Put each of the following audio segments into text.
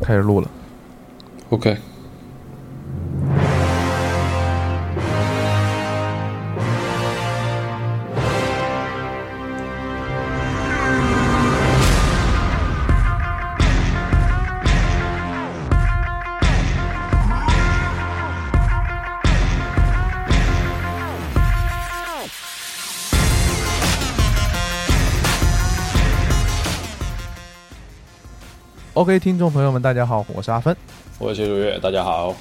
开始录了。OK。OK，听众朋友们，大家好，我是阿芬，我是谢如月，大家好。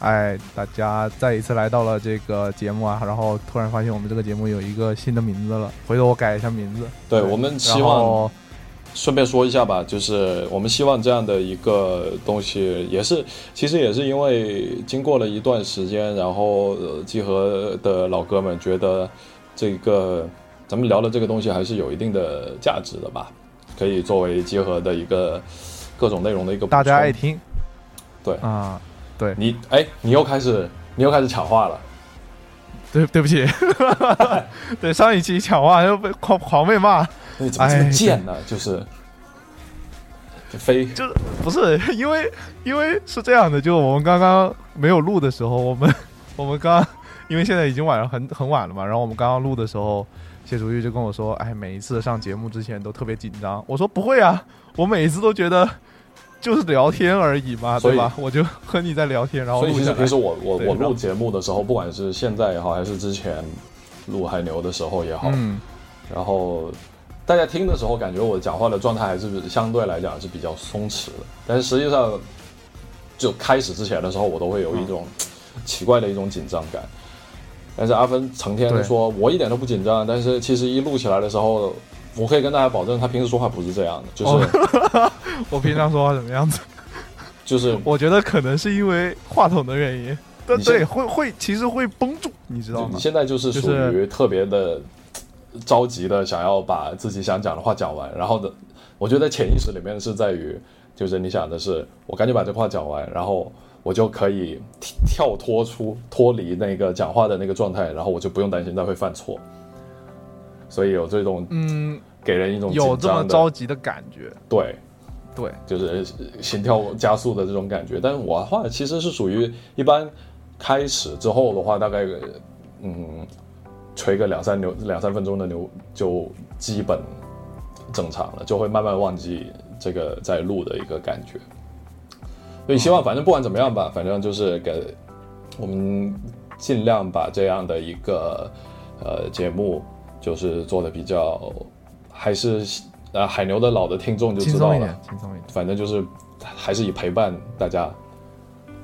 哎，大家再一次来到了这个节目啊，然后突然发现我们这个节目有一个新的名字了，回头我改一下名字。对，我们希望顺便说一下吧，就是我们希望这样的一个东西，也是其实也是因为经过了一段时间，然后集合的老哥们觉得这个咱们聊的这个东西还是有一定的价值的吧。可以作为结合的一个各种内容的一个大家爱听，对。啊，对。你哎，你又开始你又开始抢话了，对对不起，对上一期抢话又被狂狂被骂，你怎么这么贱呢？就是飞，就是不是因为因为是这样的，就我们刚刚没有录的时候，我们我们刚因为现在已经晚上很很晚了嘛，然后我们刚刚录的时候。谢楚玉就跟我说：“哎，每一次上节目之前都特别紧张。”我说：“不会啊，我每一次都觉得就是聊天而已嘛，对吧？我就和你在聊天，然后所以其实平时我我我录节目的时候，不管是现在也好，还是之前录海牛的时候也好，嗯，然后大家听的时候，感觉我讲话的状态还是相对来讲是比较松弛的。但是实际上，就开始之前的时候，我都会有一种奇怪的一种紧张感。”但是阿芬成天说，我一点都不紧张。但是其实一录起来的时候，我可以跟大家保证，他平时说话不是这样的。就是 我平常说话什么样子？就是我觉得可能是因为话筒的原因。对对，会会其实会绷住，你知道吗？你现在就是属于特别的着急的，想要把自己想讲的话讲完。然后的，我觉得潜意识里面是在于，就是你想的是，我赶紧把这话讲完，然后。我就可以跳脱出脱离那个讲话的那个状态，然后我就不用担心他会犯错，所以有这种嗯，给人一种有这么着急的感觉，对，对，就是心跳加速的这种感觉。但是我的话其实是属于一般开始之后的话，大概嗯，吹个两三牛两三分钟的牛就基本正常了，就会慢慢忘记这个在录的一个感觉。所以希望反正不管怎么样吧，反正就是给我们尽量把这样的一个呃节目，就是做的比较还是呃海牛的老的听众就知道了，轻松一点，反正就是还是以陪伴大家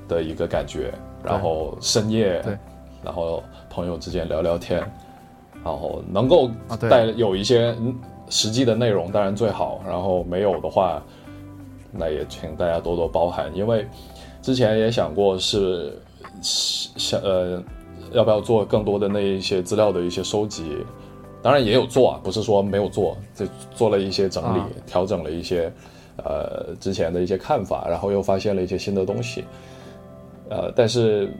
的一个感觉，然后深夜，对，然后朋友之间聊聊天，然后能够带有一些。实际的内容当然最好，然后没有的话，那也请大家多多包涵。因为之前也想过是想呃要不要做更多的那一些资料的一些收集，当然也有做啊，不是说没有做，就做了一些整理，调整了一些呃之前的一些看法，然后又发现了一些新的东西。呃，但是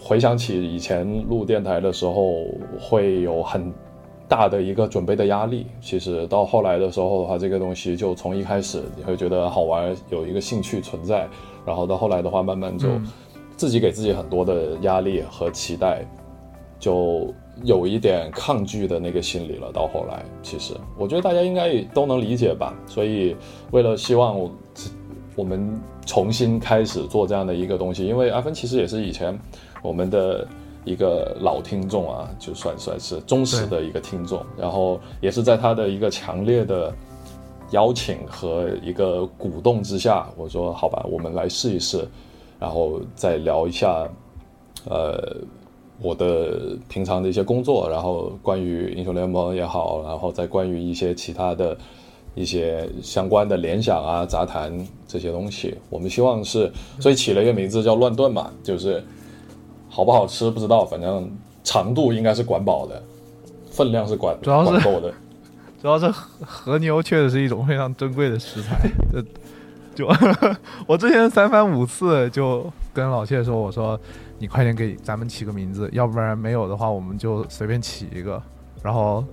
回想起以前录电台的时候，会有很。大的一个准备的压力，其实到后来的时候的话，这个东西就从一开始你会觉得好玩，有一个兴趣存在，然后到后来的话，慢慢就自己给自己很多的压力和期待，就有一点抗拒的那个心理了。到后来，其实我觉得大家应该都能理解吧。所以为了希望我们重新开始做这样的一个东西，因为阿芬其实也是以前我们的。一个老听众啊，就算算是忠实的一个听众，然后也是在他的一个强烈的邀请和一个鼓动之下，我说好吧，我们来试一试，然后再聊一下，呃，我的平常的一些工作，然后关于英雄联盟也好，然后再关于一些其他的一些相关的联想啊、杂谈这些东西，我们希望是，所以起了一个名字叫乱炖嘛，就是。好不好吃不知道，反正长度应该是管饱的，分量是管主要是够的。主要是和牛确实是一种非常珍贵的食材。这就 我之前三番五次就跟老谢说：“我说你快点给咱们起个名字，要不然没有的话我们就随便起一个。”然后，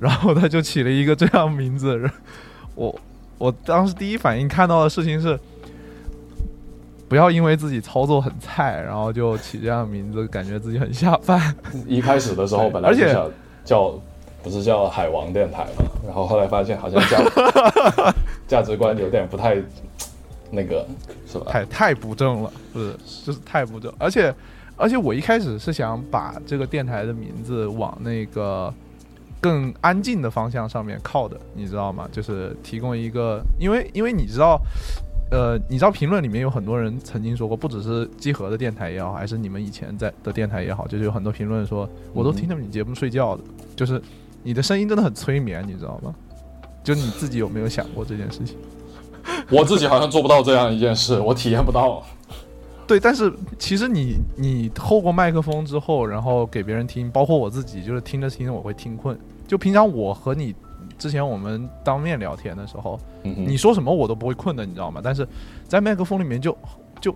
然后他就起了一个这样名字。我我当时第一反应看到的事情是。不要因为自己操作很菜，然后就起这样名字，感觉自己很下饭。一开始的时候本来想叫，不是叫海王电台嘛，然后后来发现好像价 价值观有点不太那个，是吧？太太不正了，不是，就是太不正。而且而且我一开始是想把这个电台的名字往那个更安静的方向上面靠的，你知道吗？就是提供一个，因为因为你知道。呃，你知道评论里面有很多人曾经说过，不只是集合的电台也好，还是你们以前在的电台也好，就是有很多评论说，我都听着你节目睡觉的，就是你的声音真的很催眠，你知道吗？就你自己有没有想过这件事情？我自己好像做不到这样一件事，我体验不到。对，但是其实你你透过麦克风之后，然后给别人听，包括我自己，就是听着听着我会听困。就平常我和你。之前我们当面聊天的时候，你说什么我都不会困的，你知道吗？但是在麦克风里面就就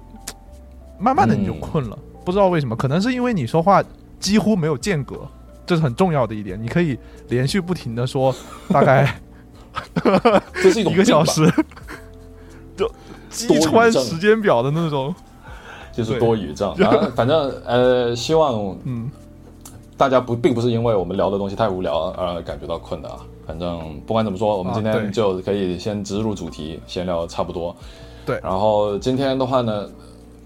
慢慢的你就困了，不知道为什么，可能是因为你说话几乎没有间隔，这是很重要的一点。你可以连续不停的说，大概这是一种一个小时，就击穿时间表的那种，就是多语症。反正呃，希望嗯，大家不并不是因为我们聊的东西太无聊而感觉到困的啊。反正不管怎么说，我们今天就可以先直入主题，闲聊差不多。对，然后今天的话呢，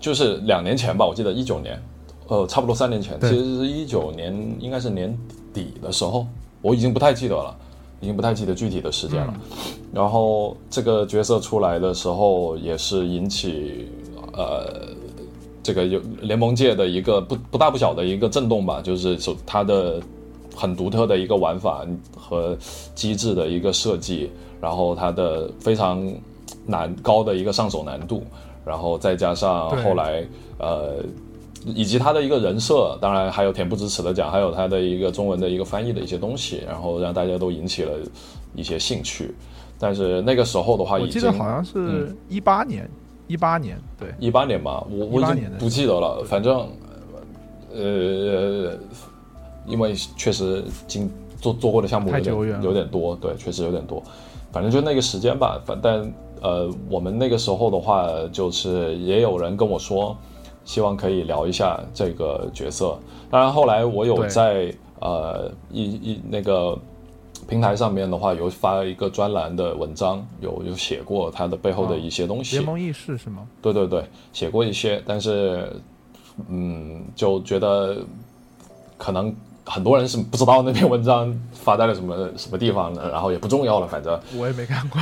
就是两年前吧，我记得一九年，呃，差不多三年前，其实是一九年，应该是年底的时候，我已经不太记得了，已经不太记得具体的时间了。然后这个角色出来的时候，也是引起呃这个有联盟界的一个不不大不小的一个震动吧，就是说他的。很独特的一个玩法和机制的一个设计，然后它的非常难高的一个上手难度，然后再加上后来呃，以及他的一个人设，当然还有恬不知耻的讲，还有他的一个中文的一个翻译的一些东西，然后让大家都引起了一些兴趣。但是那个时候的话，我记得好像是一八年，一八年对，一八年吧，我我已经不记得了，反正呃。因为确实经做做过的项目有点有点多，对，确实有点多。反正就那个时间吧，反但呃，我们那个时候的话，就是也有人跟我说，希望可以聊一下这个角色。当然后来我有在呃一一那个平台上面的话有发一个专栏的文章，有有写过他的背后的一些东西。联盟议事是吗？对对对，写过一些，但是嗯，就觉得可能很多人是不知道那篇文章发在了什么什么地方的，然后也不重要了，反正我也没看过，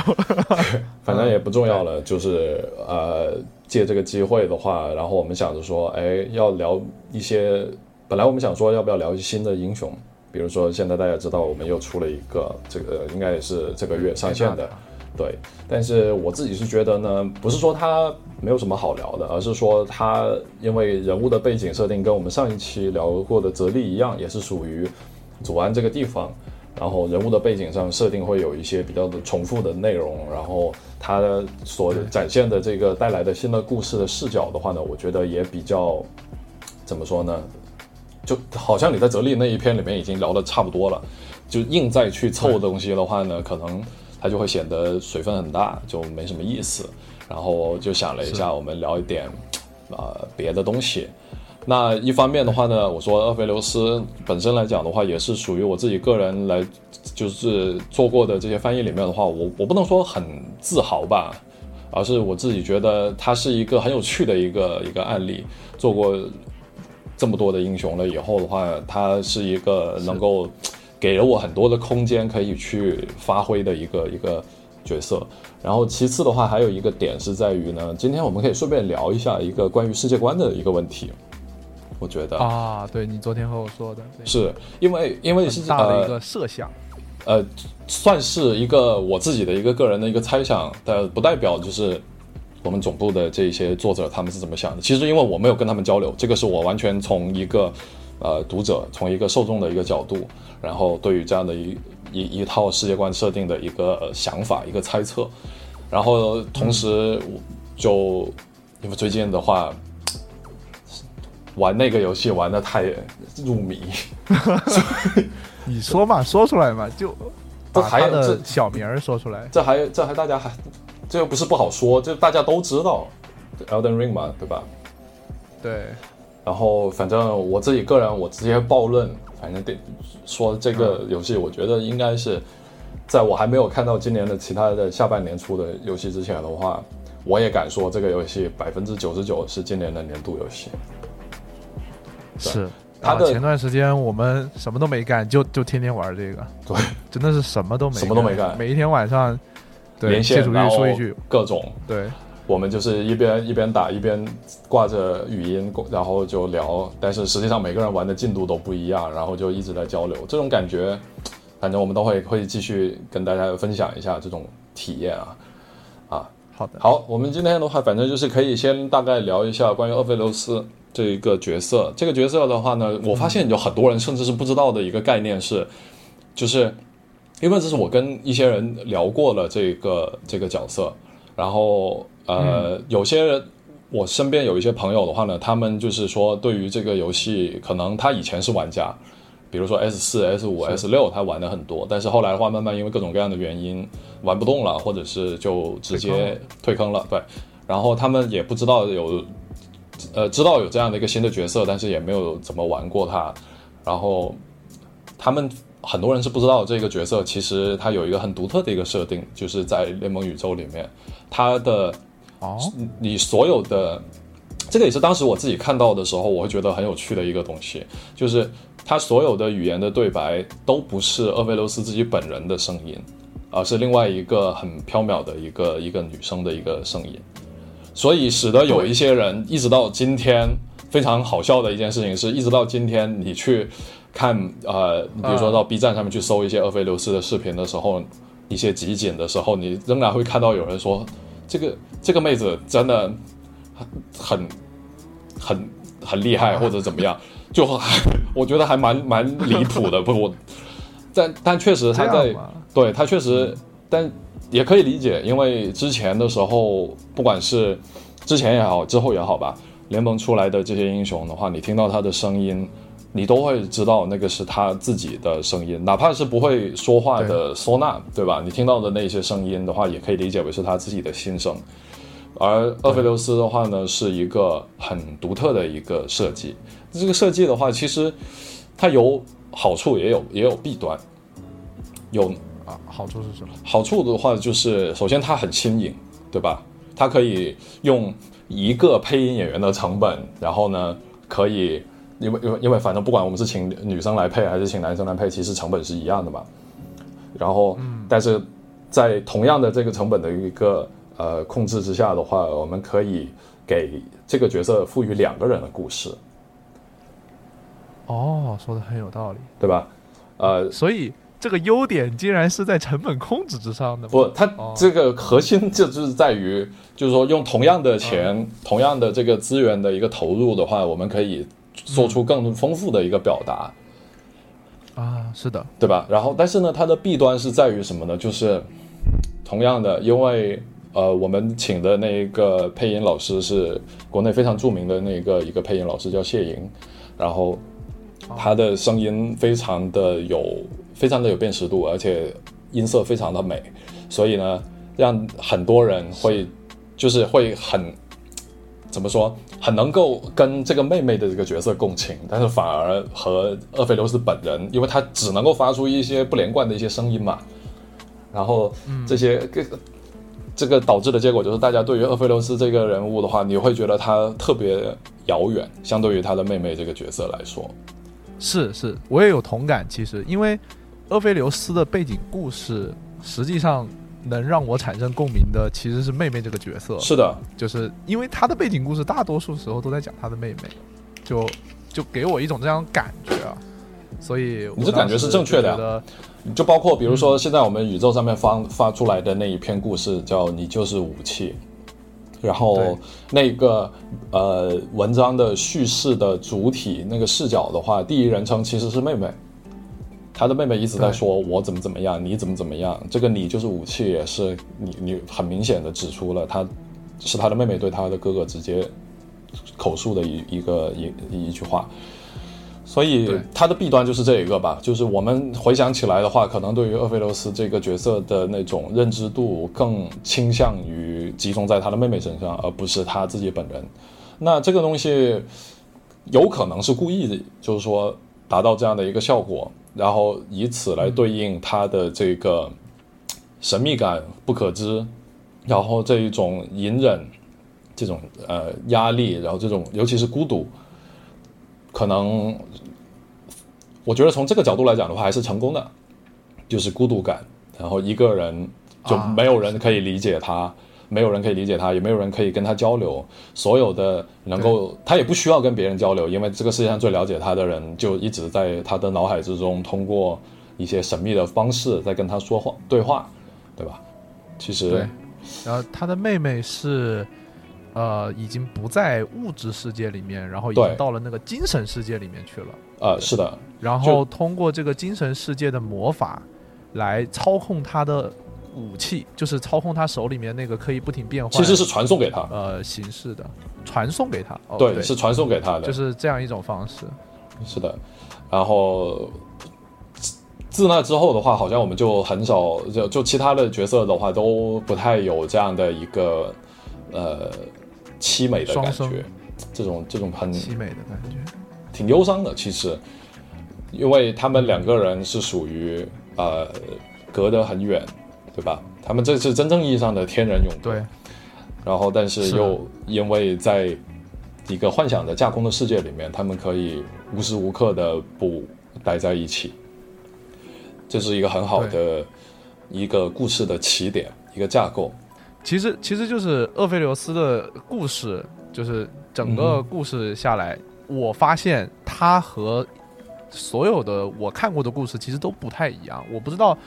反正也不重要了。就是呃，借这个机会的话，然后我们想着说，哎，要聊一些，本来我们想说要不要聊一些新的英雄。比如说，现在大家知道我们又出了一个，这个应该也是这个月上线的，对。但是我自己是觉得呢，不是说它没有什么好聊的，而是说它因为人物的背景设定跟我们上一期聊过的泽利一样，也是属于祖安这个地方，然后人物的背景上设定会有一些比较的重复的内容，然后它所展现的这个带来的新的故事的视角的话呢，我觉得也比较怎么说呢？就好像你在泽利那一篇里面已经聊的差不多了，就硬再去凑东西的话呢，可能它就会显得水分很大，就没什么意思。然后就想了一下，我们聊一点啊别的东西。那一方面的话呢，我说厄斐琉斯本身来讲的话，也是属于我自己个人来就是做过的这些翻译里面的话，我我不能说很自豪吧，而是我自己觉得它是一个很有趣的一个一个案例，做过。这么多的英雄了以后的话，他是一个能够给了我很多的空间可以去发挥的一个一个角色。然后其次的话，还有一个点是在于呢，今天我们可以顺便聊一下一个关于世界观的一个问题。我觉得啊，对你昨天和我说的，是因为因为是大的一个设想，呃，算是一个我自己的一个个人的一个猜想，但不代表就是。我们总部的这些作者他们是怎么想的？其实因为我没有跟他们交流，这个是我完全从一个呃读者、从一个受众的一个角度，然后对于这样的一一一套世界观设定的一个想法、一个猜测，然后同时就因为最近的话玩那个游戏玩的太入迷，你说嘛，说出来嘛，就把他的小名儿说出来，这还这还大家还。这又不是不好说，这大家都知道，Elden Ring 嘛，对吧？对。然后反正我自己个人，我直接暴论，反正得说这个游戏，我觉得应该是在我还没有看到今年的其他的下半年出的游戏之前的话，我也敢说这个游戏百分之九十九是今年的年度游戏。是。他的前段时间我们什么都没干，就就天天玩这个。对。真的是什么都没什么都没干，每一天晚上。对连线，然后各种对，我们就是一边一边打一边挂着语音，然后就聊。但是实际上每个人玩的进度都不一样，然后就一直在交流。这种感觉，反正我们都会会继续跟大家分享一下这种体验啊啊。好的，好，我们今天的话，反正就是可以先大概聊一下关于厄斐琉斯这一个角色。这个角色的话呢，我发现有很多人甚至是不知道的一个概念是，就是。因为这是我跟一些人聊过了这个这个角色，然后呃，有些人我身边有一些朋友的话呢，他们就是说对于这个游戏，可能他以前是玩家，比如说 S 四、S 五、S 六，他玩的很多，但是后来的话，慢慢因为各种各样的原因玩不动了，或者是就直接退坑了，对。然后他们也不知道有呃知道有这样的一个新的角色，但是也没有怎么玩过它，然后他们。很多人是不知道这个角色，其实他有一个很独特的一个设定，就是在联盟宇宙里面，他的哦，你所有的这个也是当时我自己看到的时候，我会觉得很有趣的一个东西，就是他所有的语言的对白都不是厄菲琉斯自己本人的声音，而是另外一个很缥缈的一个一个女生的一个声音，所以使得有一些人一直到今天非常好笑的一件事情是，一直到今天你去。看，呃，比如说到 B 站上面去搜一些厄斐琉斯的视频的时候，一些集锦的时候，你仍然会看到有人说，这个这个妹子真的很很很厉害，或者怎么样，就我觉得还蛮蛮离谱的。不，我但但确实她在，对她确实，但也可以理解，因为之前的时候，不管是之前也好，之后也好吧，联盟出来的这些英雄的话，你听到他的声音。你都会知道那个是他自己的声音，哪怕是不会说话的唢呐，对吧？你听到的那些声音的话，也可以理解为是他自己的心声。而厄斐琉斯的话呢，是一个很独特的一个设计。这个设计的话，其实它有好处，也有也有弊端。有啊，好处是什么？好处的话就是，首先它很新颖，对吧？它可以用一个配音演员的成本，然后呢，可以因为因为因为反正不管我们是请女生来配还是请男生来配，其实成本是一样的嘛。然后，但是在同样的这个成本的一个呃控制之下的话，我们可以给这个角色赋予两个人的故事。哦，说的很有道理，对吧？呃，所以这个优点竟然是在成本控制之上的。不，它这个核心就就是在于，就是说用同样的钱、同样的这个资源的一个投入的话，我们可以做出更丰富的一个表达。啊，是的，对吧？然后，但是呢，它的弊端是在于什么呢？就是同样的，因为呃，我们请的那一个配音老师是国内非常著名的那个一个配音老师，叫谢莹，然后。他的声音非常的有，非常的有辨识度，而且音色非常的美，所以呢，让很多人会，就是会很，怎么说，很能够跟这个妹妹的这个角色共情，但是反而和厄菲琉斯本人，因为他只能够发出一些不连贯的一些声音嘛，然后这些个这个导致的结果就是，大家对于厄菲琉斯这个人物的话，你会觉得他特别遥远，相对于他的妹妹这个角色来说。是是，我也有同感。其实，因为厄菲琉斯的背景故事，实际上能让我产生共鸣的，其实是妹妹这个角色。是的，就是因为她的背景故事，大多数时候都在讲她的妹妹，就就给我一种这样感觉啊。所以你这感觉是正确的。就包括比如说，现在我们宇宙上面发发出来的那一篇故事，叫“你就是武器”。然后那个呃文章的叙事的主体那个视角的话，第一人称其实是妹妹，她的妹妹一直在说我怎么怎么样，你怎么怎么样，这个你就是武器，也是你你很明显的指出了他是他的妹妹对他的哥哥直接口述的一一个一一句话。所以他的弊端就是这一个吧，就是我们回想起来的话，可能对于厄菲琉斯这个角色的那种认知度更倾向于集中在他的妹妹身上，而不是他自己本人。那这个东西有可能是故意的，就是说达到这样的一个效果，然后以此来对应他的这个神秘感、不可知，然后这一种隐忍、这种呃压力，然后这种尤其是孤独。可能，我觉得从这个角度来讲的话，还是成功的，就是孤独感，然后一个人就没有人可以理解他，没有人可以理解他，也没有人可以跟他交流。所有的能够，他也不需要跟别人交流，因为这个世界上最了解他的人就一直在他的脑海之中，通过一些神秘的方式在跟他说话对话，对吧？其实，然后他的妹妹是。呃，已经不在物质世界里面，然后已经到了那个精神世界里面去了。呃，是的。然后通过这个精神世界的魔法，来操控他的武器，就是操控他手里面那个可以不停变换。其实是传送给他，呃，形式的传送给他。哦对，是传送给他的，就是这样一种方式。是的。然后自那之后的话，好像我们就很少，就就其他的角色的话，都不太有这样的一个呃。凄美的感觉，这种这种很凄美的感觉，挺忧伤的。其实，因为他们两个人是属于呃隔得很远，对吧？他们这是真正意义上的天然永隔。对。然后，但是又因为在一个幻想的架空的世界里面，他们可以无时无刻的不待在一起。这是一个很好的一个故事的起点，一个架构。其实，其实就是厄斐琉斯的故事，就是整个故事下来，我发现他和所有的我看过的故事其实都不太一样。我不知道，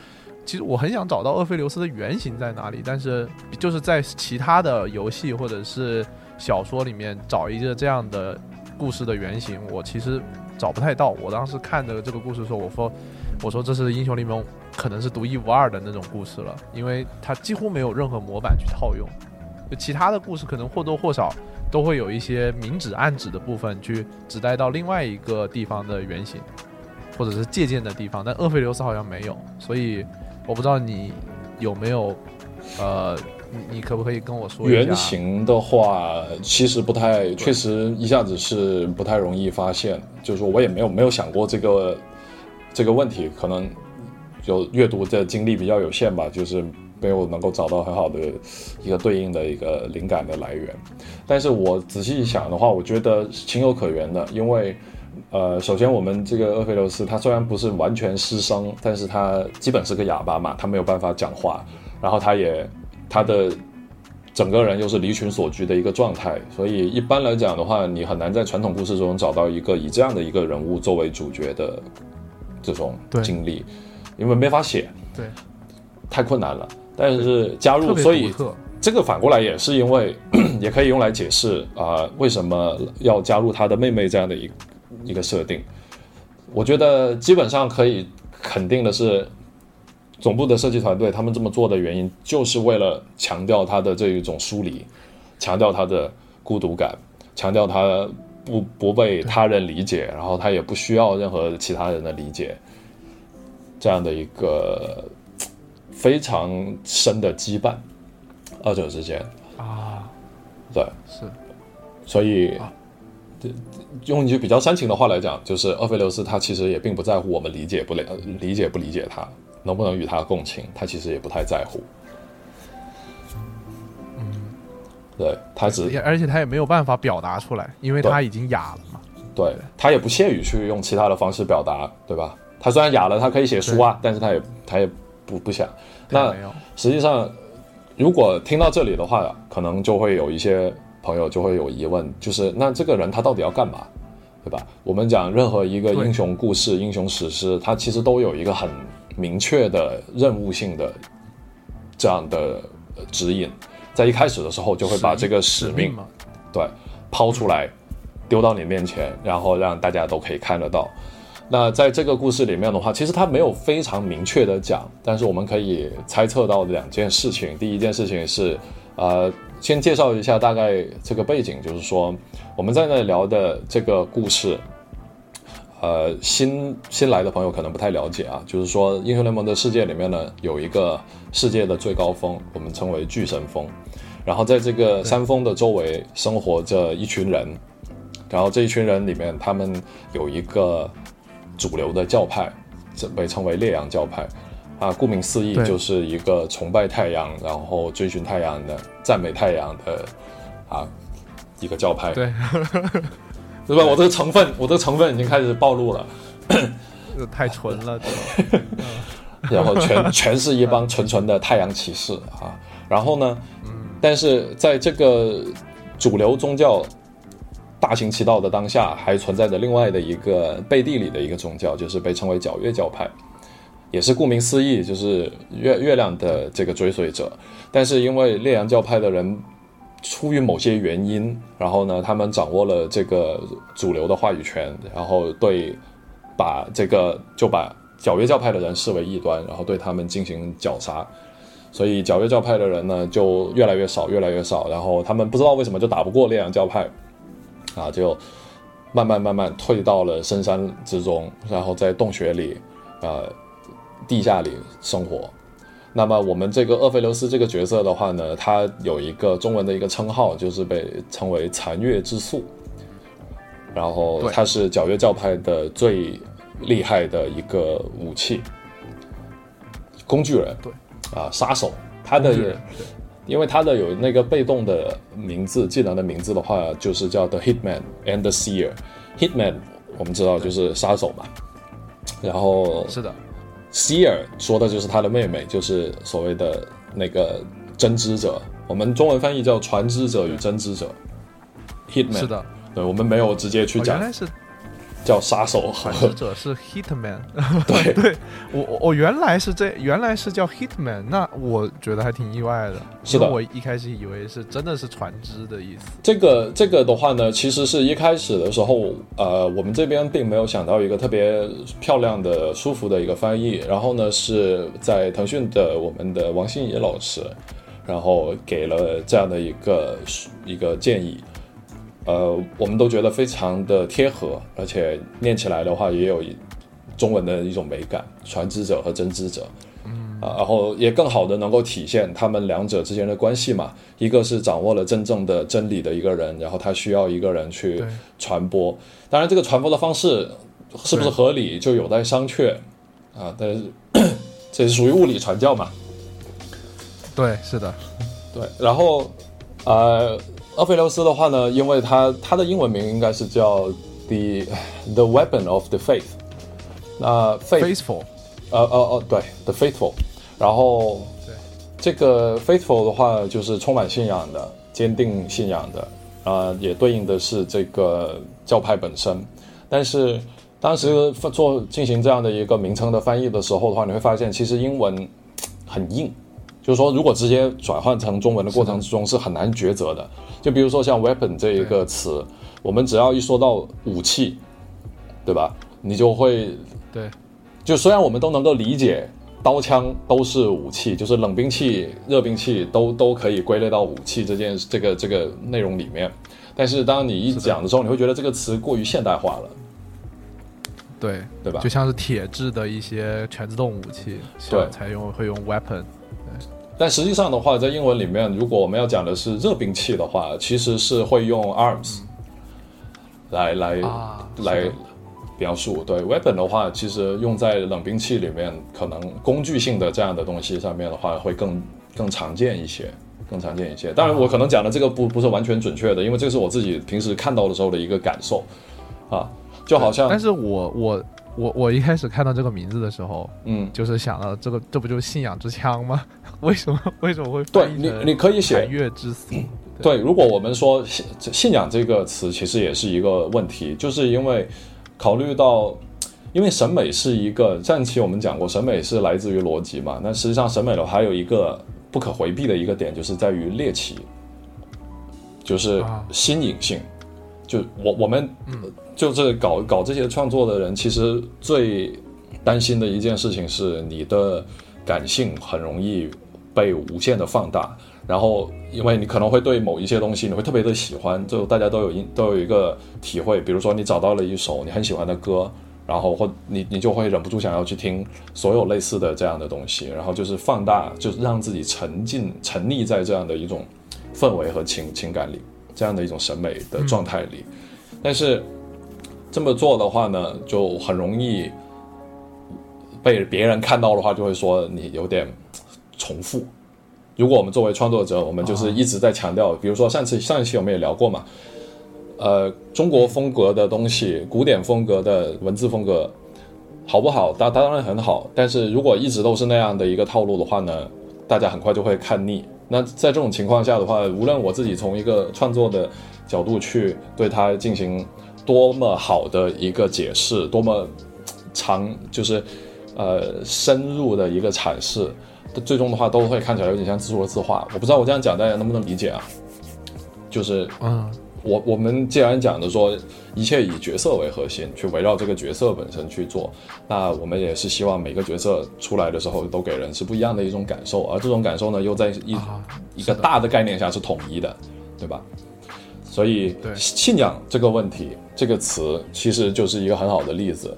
其实我很想找到厄菲琉斯的原型在哪里，但是就是在其他的游戏或者是小说里面找一个这样的故事的原型，我其实找不太到。我当时看的这个故事的时候，我说。我说这是英雄联盟，可能是独一无二的那种故事了，因为它几乎没有任何模板去套用。就其他的故事可能或多或少都会有一些明指暗指的部分，去指代到另外一个地方的原型，或者是借鉴的地方。但厄菲琉斯好像没有，所以我不知道你有没有，呃，你你可不可以跟我说一下？原型的话，其实不太，确实一下子是不太容易发现。就是说我也没有没有想过这个。这个问题可能就阅读的经历比较有限吧，就是没有能够找到很好的一个对应的一个灵感的来源。但是我仔细一想的话，我觉得情有可原的，因为呃，首先我们这个厄斐琉斯他虽然不是完全失声，但是他基本是个哑巴嘛，他没有办法讲话，然后他也他的。整个人又是离群索居的一个状态，所以一般来讲的话，你很难在传统故事中找到一个以这样的一个人物作为主角的这种经历，因为没法写，对，太困难了。但是加入，所以这个反过来也是因为，也可以用来解释啊，为什么要加入他的妹妹这样的一一个设定。我觉得基本上可以肯定的是。总部的设计团队，他们这么做的原因，就是为了强调他的这一种疏离，强调他的孤独感，强调他不不被他人理解，然后他也不需要任何其他人的理解，这样的一个非常深的羁绊，二者之间。啊，对，是，所以，用一句比较煽情的话来讲，就是厄斐琉斯他其实也并不在乎我们理解不了，理解不理解他。能不能与他共情，他其实也不太在乎。嗯，对他只，而且他也没有办法表达出来，因为他已经哑了嘛。对他也不屑于去用其他的方式表达，对吧？他虽然哑了，他可以写书啊，但是他也他也不不想。那实际上，如果听到这里的话，可能就会有一些朋友就会有疑问，就是那这个人他到底要干嘛，对吧？我们讲任何一个英雄故事、英雄史诗，它其实都有一个很。明确的任务性的这样的指引，在一开始的时候就会把这个使命，对，抛出来，丢到你面前，然后让大家都可以看得到。那在这个故事里面的话，其实他没有非常明确的讲，但是我们可以猜测到两件事情。第一件事情是，呃，先介绍一下大概这个背景，就是说我们在那聊的这个故事。呃，新新来的朋友可能不太了解啊，就是说英雄联盟的世界里面呢，有一个世界的最高峰，我们称为巨神峰，然后在这个山峰的周围生活着一群人，然后这一群人里面，他们有一个主流的教派，这被称为烈阳教派，啊，顾名思义就是一个崇拜太阳，然后追寻太阳的、赞美太阳的啊一个教派。对。对吧？我这个成分，我这个成分已经开始暴露了，太纯了，然后全全是一帮纯纯的太阳骑士啊。然后呢，但是在这个主流宗教大行其道的当下，还存在着另外的一个背地里的一个宗教，就是被称为皎月教派，也是顾名思义，就是月月亮的这个追随者。但是因为烈阳教派的人。出于某些原因，然后呢，他们掌握了这个主流的话语权，然后对把这个就把皎月教派的人视为异端，然后对他们进行绞杀。所以皎月教派的人呢就越来越少，越来越少。然后他们不知道为什么就打不过烈阳教派，啊，就慢慢慢慢退到了深山之中，然后在洞穴里，呃，地下里生活。那么我们这个厄斐琉斯这个角色的话呢，他有一个中文的一个称号，就是被称为残月之宿。然后他是皎月教派的最厉害的一个武器，工具人。对，啊，杀手。他的，因为他的有那个被动的名字，技能的名字的话，就是叫 The Hitman and the Seer。Hitman 我们知道就是杀手嘛。然后是的。希尔说的就是他的妹妹，就是所谓的那个针织者，我们中文翻译叫传知者与针织者。Hitman 是的，对我们没有直接去讲。原来是。叫杀手，传使者是 Hitman。对对，我我原来是这，原来是叫 Hitman，那我觉得还挺意外的。是的，我一开始以为是真的是船只的意思。这个这个的话呢，其实是一开始的时候，呃，我们这边并没有想到一个特别漂亮的、舒服的一个翻译。然后呢，是在腾讯的我们的王心怡老师，然后给了这样的一个一个建议。呃，我们都觉得非常的贴合，而且念起来的话也有中文的一种美感，传知者和真知者，嗯啊，然后也更好的能够体现他们两者之间的关系嘛。一个是掌握了真正的真理的一个人，然后他需要一个人去传播。当然，这个传播的方式是不是合理，就有待商榷啊。但是 这是属于物理传教嘛？对，是的，对。然后，呃，厄斐琉斯的话呢，因为他他的英文名应该是叫 the the weapon of the faith，那 faithful，呃呃呃，对，the faithful。然后，对，这个 faithful 的话就是充满信仰的，坚定信仰的，啊，也对应的是这个教派本身。但是当时做进行这样的一个名称的翻译的时候的话，你会发现其实英文很硬。就是说，如果直接转换成中文的过程之中是很难抉择的。就比如说像 weapon 这一个词，我们只要一说到武器，对吧？你就会对。就虽然我们都能够理解刀枪都是武器，就是冷兵器、热兵器都都可以归类到武器这件这个这个内容里面，但是当你一讲的时候，你会觉得这个词过于现代化了。对对吧？就像是铁制的一些全自动武器，对，才用会用 weapon。但实际上的话，在英文里面，如果我们要讲的是热兵器的话，其实是会用 arms 来来来描述。对 weapon 的话，其实用在冷兵器里面，可能工具性的这样的东西上面的话，会更更常见一些，更常见一些。当然，我可能讲的这个不不是完全准确的，因为这是我自己平时看到的时候的一个感受啊，就好像。但是我我。我我一开始看到这个名字的时候，嗯，就是想到这个，这不就是信仰之枪吗？为什么为什么会对你你可以写月之死？对，如果我们说信信仰这个词，其实也是一个问题，就是因为考虑到，因为审美是一个上期我们讲过，审美是来自于逻辑嘛。那实际上审美的还有一个不可回避的一个点，就是在于猎奇，就是新颖性。就我我们就是搞搞这些创作的人，其实最担心的一件事情是你的感性很容易被无限的放大，然后因为你可能会对某一些东西你会特别的喜欢，就大家都有一都有一个体会，比如说你找到了一首你很喜欢的歌，然后或你你就会忍不住想要去听所有类似的这样的东西，然后就是放大，就是让自己沉浸沉溺在这样的一种氛围和情情感里。这样的一种审美的状态里，但是这么做的话呢，就很容易被别人看到的话，就会说你有点重复。如果我们作为创作者，我们就是一直在强调，比如说上次上一期我们也聊过嘛，呃，中国风格的东西，古典风格的文字风格好不好？当当然很好，但是如果一直都是那样的一个套路的话呢，大家很快就会看腻。那在这种情况下的话，无论我自己从一个创作的角度去对它进行多么好的一个解释，多么长就是呃深入的一个阐释，最终的话都会看起来有点像自说自话。我不知道我这样讲大家能不能理解啊？就是嗯。我我们既然讲的说一切以角色为核心，去围绕这个角色本身去做，那我们也是希望每个角色出来的时候都给人是不一样的一种感受，而这种感受呢，又在一一个大的概念下是统一的，对吧？所以信仰这个问题，这个词其实就是一个很好的例子，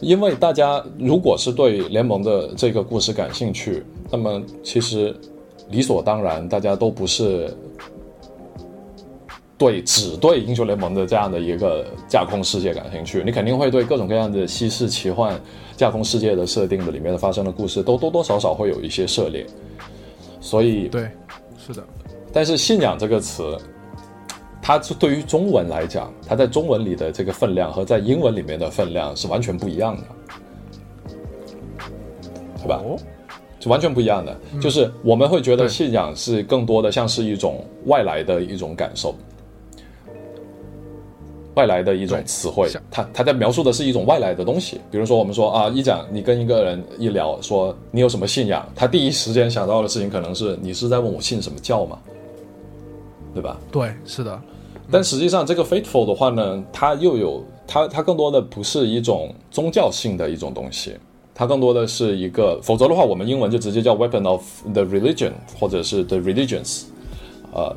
因为大家如果是对联盟的这个故事感兴趣，那么其实理所当然，大家都不是。对，只对英雄联盟的这样的一个架空世界感兴趣，你肯定会对各种各样的西式奇幻架空世界的设定的里面的发生的故事，都多多少少会有一些涉猎。所以，对，是的。但是信仰这个词，它对于中文来讲，它在中文里的这个分量和在英文里面的分量是完全不一样的，对吧？就完全不一样的，就是我们会觉得信仰是更多的像是一种外来的一种感受。外来的一种词汇，他他在描述的是一种外来的东西。比如说，我们说啊，一讲你跟一个人一聊，说你有什么信仰，他第一时间想到的事情可能是你是在问我信什么教嘛，对吧？对，是的。但实际上，这个 faithful 的话呢，它又有它它更多的不是一种宗教性的一种东西，它更多的是一个，否则的话，我们英文就直接叫 weapon of the religion，或者是 the religions，呃，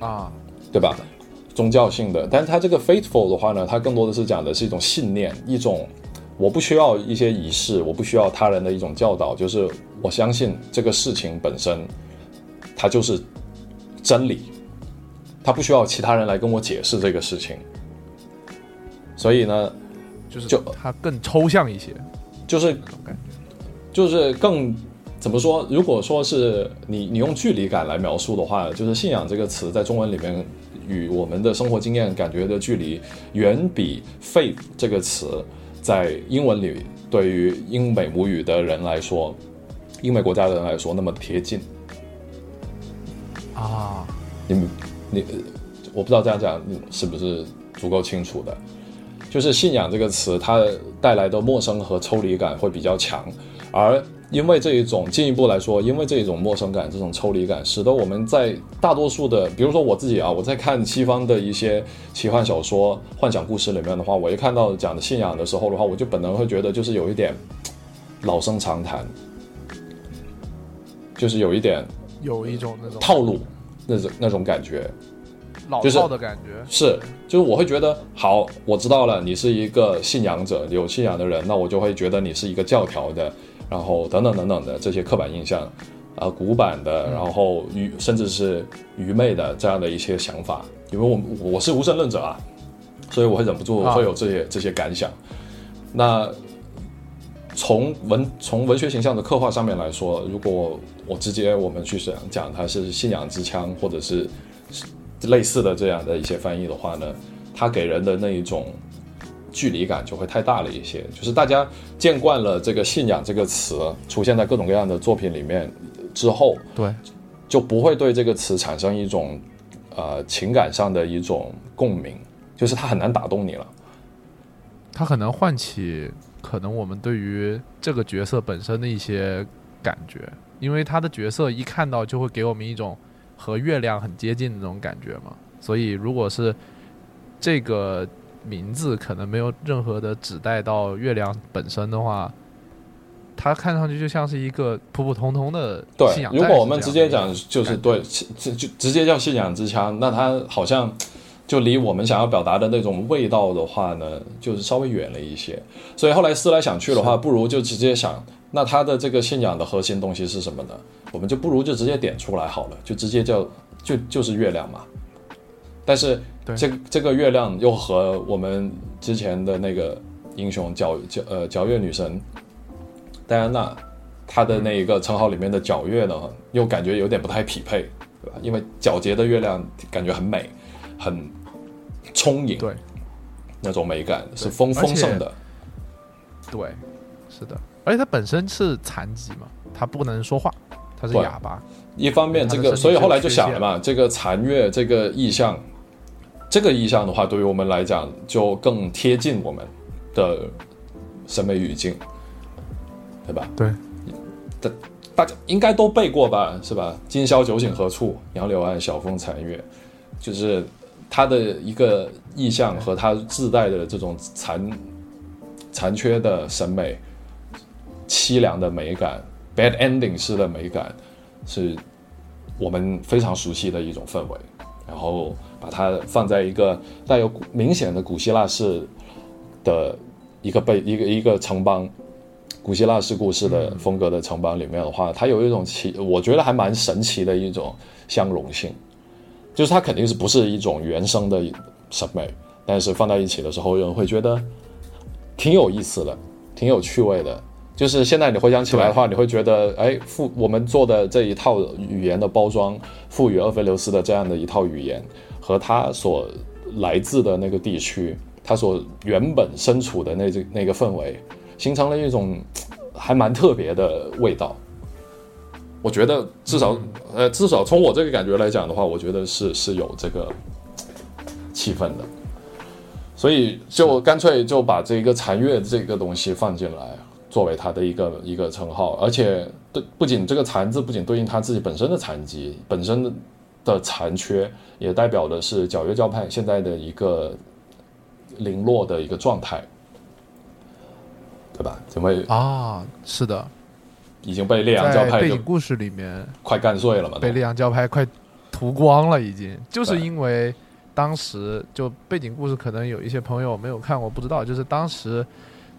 啊，对吧？宗教性的，但是它这个 faithful 的话呢，它更多的是讲的是一种信念，一种我不需要一些仪式，我不需要他人的一种教导，就是我相信这个事情本身，它就是真理，它不需要其他人来跟我解释这个事情。所以呢，就是就它更抽象一些，就是就是更怎么说？如果说是你你用距离感来描述的话，就是信仰这个词在中文里面与我们的生活经验感觉的距离，远比 faith 这个词在英文里对于英美母语的人来说，英美国家的人来说那么贴近。啊，你你我不知道这样讲是不是足够清楚的。就是信仰这个词，它带来的陌生和抽离感会比较强，而因为这一种进一步来说，因为这一种陌生感、这种抽离感，使得我们在大多数的，比如说我自己啊，我在看西方的一些奇幻小说、幻想故事里面的话，我一看到讲的信仰的时候的话，我就本能会觉得就是有一点老生常谈，就是有一点有一种那种套路那种那种感觉。老套的感觉是，就是我会觉得好，我知道了，你是一个信仰者，有信仰的人，那我就会觉得你是一个教条的，然后等等等等的这些刻板印象，啊，古板的，然后愚甚至是愚昧的这样的一些想法，因为我我是无神论者啊，所以我会忍不住会有这些这些感想。那从文从文学形象的刻画上面来说，如果我直接我们去想讲它是信仰之枪，或者是。类似的这样的一些翻译的话呢，它给人的那一种距离感就会太大了一些。就是大家见惯了这个信仰这个词出现在各种各样的作品里面之后，对，就不会对这个词产生一种呃情感上的一种共鸣，就是它很难打动你了。它很难唤起可能我们对于这个角色本身的一些感觉，因为他的角色一看到就会给我们一种。和月亮很接近的那种感觉嘛，所以如果是这个名字可能没有任何的指代到月亮本身的话，它看上去就像是一个普普通通的信仰。如果我们直接讲就是对，就就直接叫信仰之枪，那它好像就离我们想要表达的那种味道的话呢，就是稍微远了一些。所以后来思来想去的话，不如就直接想。那他的这个信仰的核心东西是什么呢？我们就不如就直接点出来好了，就直接叫就就是月亮嘛。但是这这个月亮又和我们之前的那个英雄皎皎呃皎月女神戴安娜，她的那一个称号里面的皎月呢，又感觉有点不太匹配，对吧？因为皎洁的月亮感觉很美，很充盈，对，那种美感是丰丰盛的，对，是的。而且他本身是残疾嘛，他不能说话，他是哑巴。一方面，这个所以后来就想了嘛，这个残月这个意象，这个意象的话，对于我们来讲就更贴近我们的审美语境，对吧？对，大大家应该都背过吧，是吧？今宵酒醒何处？杨柳岸，晓风残月，就是他的一个意象和他自带的这种残残缺的审美。凄凉的美感，bad ending 式的美感，是我们非常熟悉的一种氛围。然后把它放在一个带有明显的古希腊式的一个背一个一个城邦，古希腊式故事的风格的城邦里面的话，它有一种奇，我觉得还蛮神奇的一种相容性。就是它肯定是不是一种原生的审美，但是放在一起的时候，有人会觉得挺有意思的，挺有趣味的。就是现在你回想起来的话，你会觉得，哎，赋我们做的这一套语言的包装，赋予厄斐琉斯的这样的一套语言，和他所来自的那个地区，他所原本身处的那这那个氛围，形成了一种还蛮特别的味道。我觉得至少，呃，至少从我这个感觉来讲的话，我觉得是是有这个气氛的，所以就干脆就把这个残月这个东西放进来。作为他的一个一个称号，而且对不仅这个“残”字不仅对应他自己本身的残疾、本身的残缺，也代表的是皎月教派现在的一个零落的一个状态，对吧？因为啊，是的，已经被烈阳教派背景故事里面快干碎了嘛，被烈阳教派快屠光了，已经就是因为当时就背景故事，可能有一些朋友没有看过，不知道，就是当时。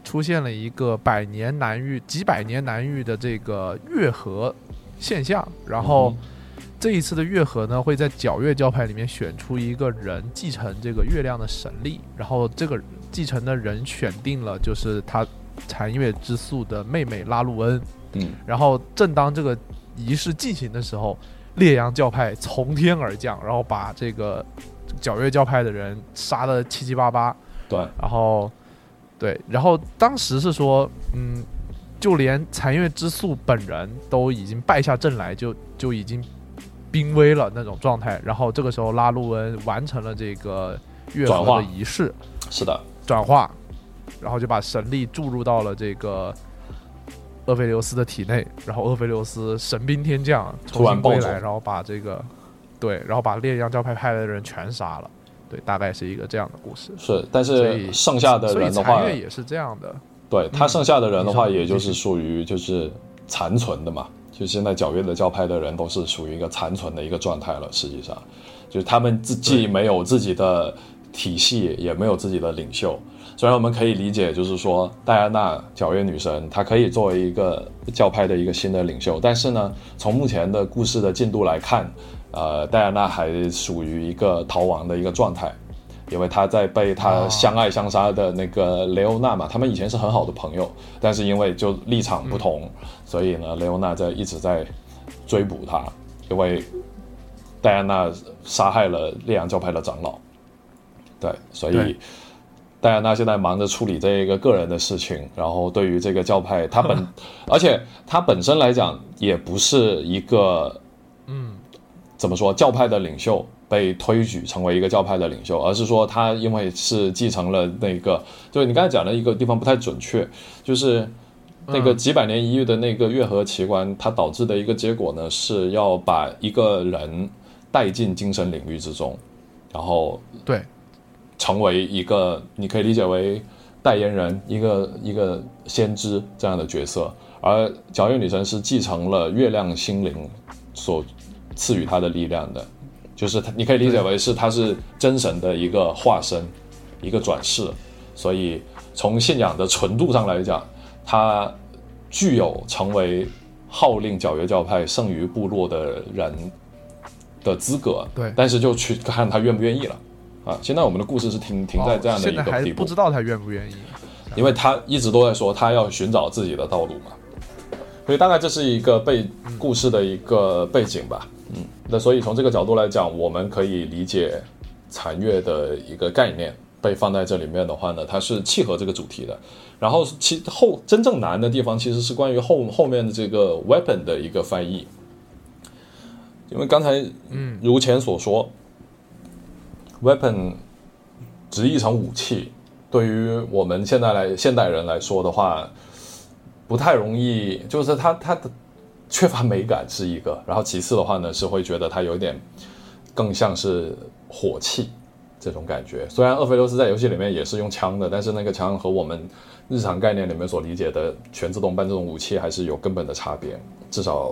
出现了一个百年难遇、几百年难遇的这个月河现象，然后这一次的月河呢，会在皎月教派里面选出一个人继承这个月亮的神力，然后这个继承的人选定了就是他残月之宿的妹妹拉路恩，嗯，然后正当这个仪式进行的时候，烈阳教派从天而降，然后把这个皎月教派的人杀的七七八八。对，然后对，然后当时是说，嗯，就连残月之宿本人都已经败下阵来，就就已经濒危了那种状态。然后这个时候拉路恩完成了这个月合的仪式，是的，转化，然后就把神力注入到了这个。厄斐琉斯的体内，然后厄斐琉斯神兵天降，重新归来，然后把这个，对，然后把烈阳教派派来的人全杀了，对，大概是一个这样的故事。是，但是剩下的人的话，也是这样的。对他剩下的人的话，也就是属于就是残存的嘛，就现在皎月的教派的人都是属于一个残存的一个状态了。实际上，就是他们自既没有自己的体系，也没有自己的领袖。虽然我们可以理解，就是说戴安娜皎月女神她可以作为一个教派的一个新的领袖，但是呢，从目前的故事的进度来看，呃，戴安娜还属于一个逃亡的一个状态，因为她在被她相爱相杀的那个雷欧娜嘛，他们以前是很好的朋友，但是因为就立场不同，所以呢，雷欧娜在一直在追捕她，因为戴安娜杀害了烈阳教派的长老，对，所以。戴安娜现在忙着处理这一个个人的事情，然后对于这个教派，她本，而且她本身来讲也不是一个，嗯，怎么说教派的领袖被推举成为一个教派的领袖，而是说他因为是继承了那个，就是你刚才讲的一个地方不太准确，就是那个几百年一遇的那个月河奇观，它导致的一个结果呢，是要把一个人带进精神领域之中，然后对。成为一个，你可以理解为代言人，一个一个先知这样的角色。而皎月女神是继承了月亮心灵所赐予他的力量的，就是他，你可以理解为是他是真神的一个化身，一个转世。所以从信仰的纯度上来讲，他具有成为号令皎月教派剩余部落的人的资格。对，但是就去看他愿不愿意了。啊，现在我们的故事是停停在这样的一个地步，不知道他愿不愿意，因为他一直都在说他要寻找自己的道路嘛，所以大概这是一个背故事的一个背景吧，嗯，嗯那所以从这个角度来讲，我们可以理解残月的一个概念被放在这里面的话呢，它是契合这个主题的。然后其后真正难的地方其实是关于后后面的这个 weapon 的一个翻译，因为刚才嗯如前所说。weapon 直译成武器，对于我们现在来现代人来说的话，不太容易。就是它它的缺乏美感是一个，然后其次的话呢，是会觉得它有点更像是火器这种感觉。虽然厄斐琉斯在游戏里面也是用枪的，但是那个枪和我们日常概念里面所理解的全自动半自动武器还是有根本的差别。至少，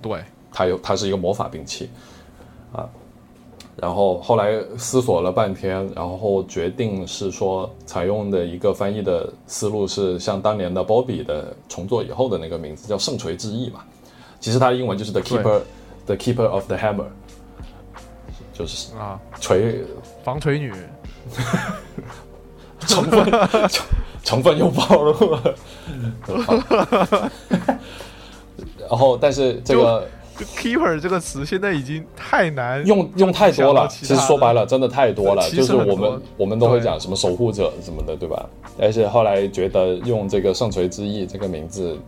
对它有它是一个魔法兵器啊。然后后来思索了半天，然后决定是说采用的一个翻译的思路是像当年的 Bobby 的重做以后的那个名字叫圣锤之翼嘛，其实它的英文就是 The Keeper，The Keeper of the Hammer，就是啊锤防锤女，成分 成分又暴露了，然后但是这个。Keeper 这个词现在已经太难用，用太多了。其实说白了，真的太多了。就是我们我们都会讲什么守护者什么的，对吧？而且后来觉得用这个圣锤之翼这个名字，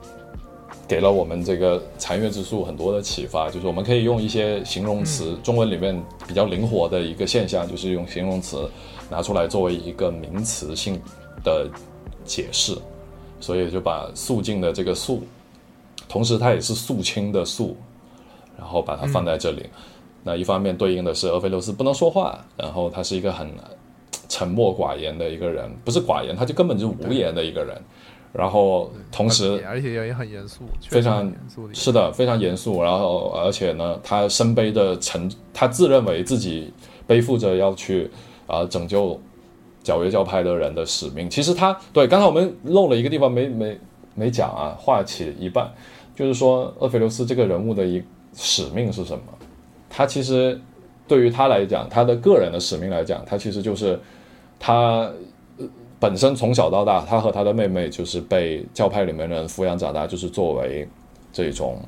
给了我们这个残月之术很多的启发。就是我们可以用一些形容词，中文里面比较灵活的一个现象，就是用形容词拿出来作为一个名词性的解释。所以就把肃静的这个肃，同时它也是肃清的肃。然后把它放在这里，那一方面对应的是俄菲琉斯不能说话，然后他是一个很沉默寡言的一个人，不是寡言，他就根本就无言的一个人。然后同时，而且也很严肃，非常严肃，是的，非常严肃。然后而且呢，他身背的沉，他自认为自己背负着要去啊拯救皎月教派的人的使命。其实他对刚才我们漏了一个地方没没没讲啊，话起一半，就是说厄斐琉斯这个人物的一。使命是什么？他其实对于他来讲，他的个人的使命来讲，他其实就是他本身从小到大，他和他的妹妹就是被教派里面的人抚养长大，就是作为这种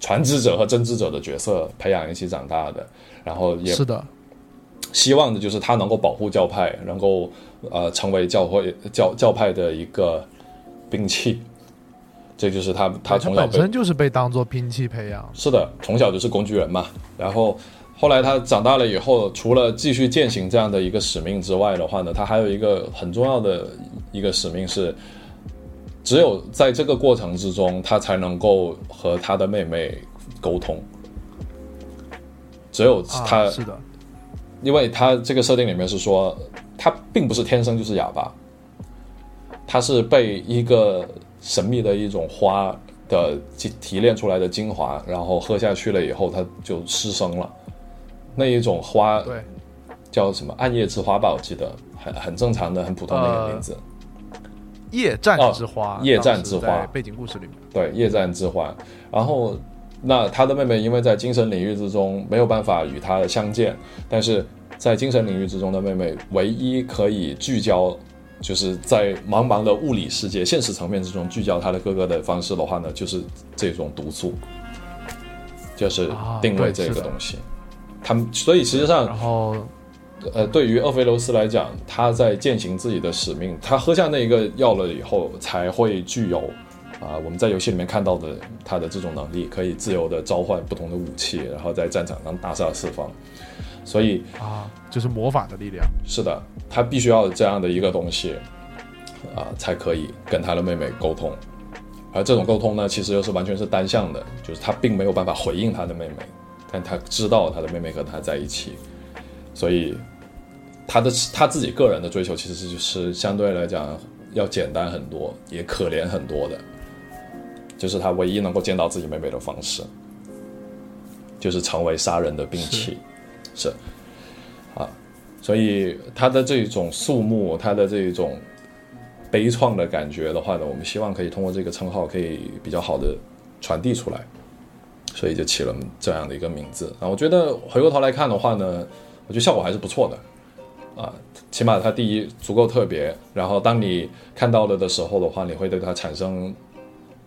传知者和真知者的角色培养一起长大的，然后也是的，希望的就是他能够保护教派，能够呃成为教会教教派的一个兵器。这就是他，他从小本身就是被当做兵器培养。是的，从小就是工具人嘛。然后后来他长大了以后，除了继续践行这样的一个使命之外的话呢，他还有一个很重要的一个使命是，只有在这个过程之中，他才能够和他的妹妹沟通。只有他，是的，因为他这个设定里面是说，他并不是天生就是哑巴，他是被一个。神秘的一种花的提提炼出来的精华，然后喝下去了以后，他就失声了。那一种花，对，叫什么暗夜之花吧？我记得很很正常的、很普通的一个名字。夜战之花，夜战之花，背景故事里面。对，夜战之花。然后，那他的妹妹因为在精神领域之中没有办法与他相见，但是在精神领域之中的妹妹，唯一可以聚焦。就是在茫茫的物理世界、现实层面之中聚焦他的哥哥的方式的话呢，就是这种毒素，就是定位这个东西。他们所以实际上，然后呃，对于厄斐琉斯来讲，他在践行自己的使命。他喝下那一个药了以后，才会具有啊，我们在游戏里面看到的他的这种能力，可以自由的召唤不同的武器，然后在战场上大杀四方。所以啊，就是魔法的力量。是的，他必须要这样的一个东西，啊，才可以跟他的妹妹沟通。而这种沟通呢，其实又是完全是单向的，就是他并没有办法回应他的妹妹，但他知道他的妹妹和他在一起，所以他的他自己个人的追求，其实是就是相对来讲要简单很多，也可怜很多的，就是他唯一能够见到自己妹妹的方式，就是成为杀人的兵器。是，啊，所以他的这种肃穆，他的这种悲怆的感觉的话呢，我们希望可以通过这个称号可以比较好的传递出来，所以就起了这样的一个名字啊。我觉得回过头来看的话呢，我觉得效果还是不错的，啊，起码它第一足够特别，然后当你看到了的时候的话，你会对它产生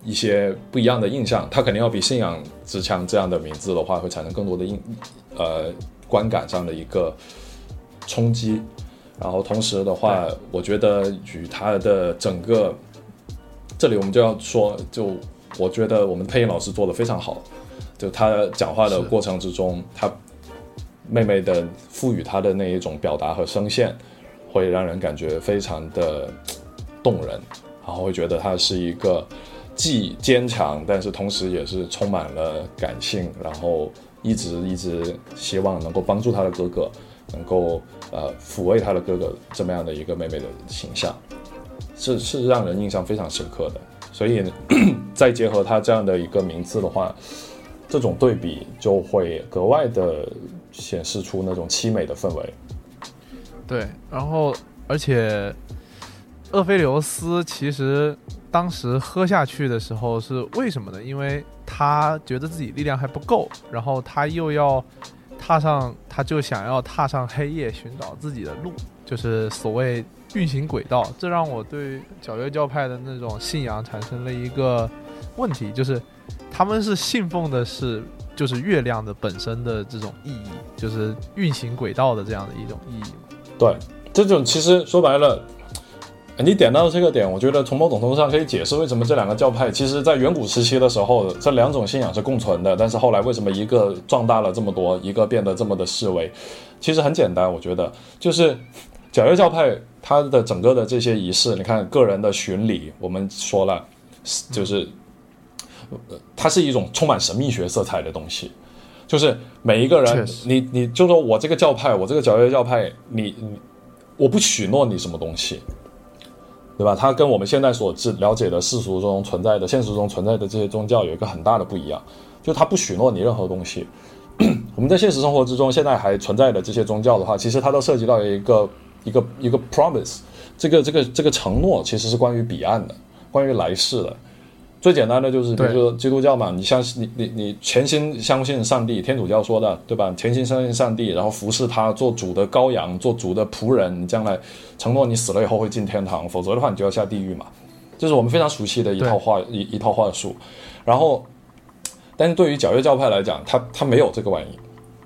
一些不一样的印象。它肯定要比信仰之枪这样的名字的话，会产生更多的印，呃。观感上的一个冲击，然后同时的话，我觉得与他的整个，这里我们就要说，就我觉得我们配音老师做的非常好，就他讲话的过程之中，他妹妹的赋予他的那一种表达和声线，会让人感觉非常的动人，然后会觉得他是一个既坚强，但是同时也是充满了感性，然后。一直一直希望能够帮助他的哥哥，能够呃抚慰他的哥哥这么样的一个妹妹的形象，是是让人印象非常深刻的。所以再结合他这样的一个名字的话，这种对比就会格外的显示出那种凄美的氛围。对，然后而且厄菲琉斯其实当时喝下去的时候是为什么呢？因为他觉得自己力量还不够，然后他又要踏上，他就想要踏上黑夜，寻找自己的路，就是所谓运行轨道。这让我对皎月教派的那种信仰产生了一个问题，就是他们是信奉的是就是月亮的本身的这种意义，就是运行轨道的这样的一种意义对，这种其实说白了。你点到这个点，我觉得从某种程度上可以解释为什么这两个教派，其实在远古时期的时候，这两种信仰是共存的。但是后来为什么一个壮大了这么多，一个变得这么的示威？其实很简单，我觉得就是皎月教派它的整个的这些仪式，你看个人的巡礼，我们说了，就是它是一种充满神秘学色彩的东西，就是每一个人，你你就说我这个教派，我这个角月教派，你你我不许诺你什么东西。对吧？它跟我们现在所知了解的世俗中存在的、现实中存在的这些宗教有一个很大的不一样，就它不许诺你任何东西。我们在现实生活之中，现在还存在的这些宗教的话，其实它都涉及到一个一个一个 promise，这个这个这个承诺其实是关于彼岸的，关于来世的。最简单的就是，比如说基督教嘛，你相信你你你全心相信上帝，天主教说的对吧？全心相信上帝，然后服侍他，做主的羔羊，做主的仆人，你将来承诺你死了以后会进天堂，否则的话你就要下地狱嘛。这是我们非常熟悉的一套话一一套话术。然后但是对于皎月教派来讲，他他没有这个玩意，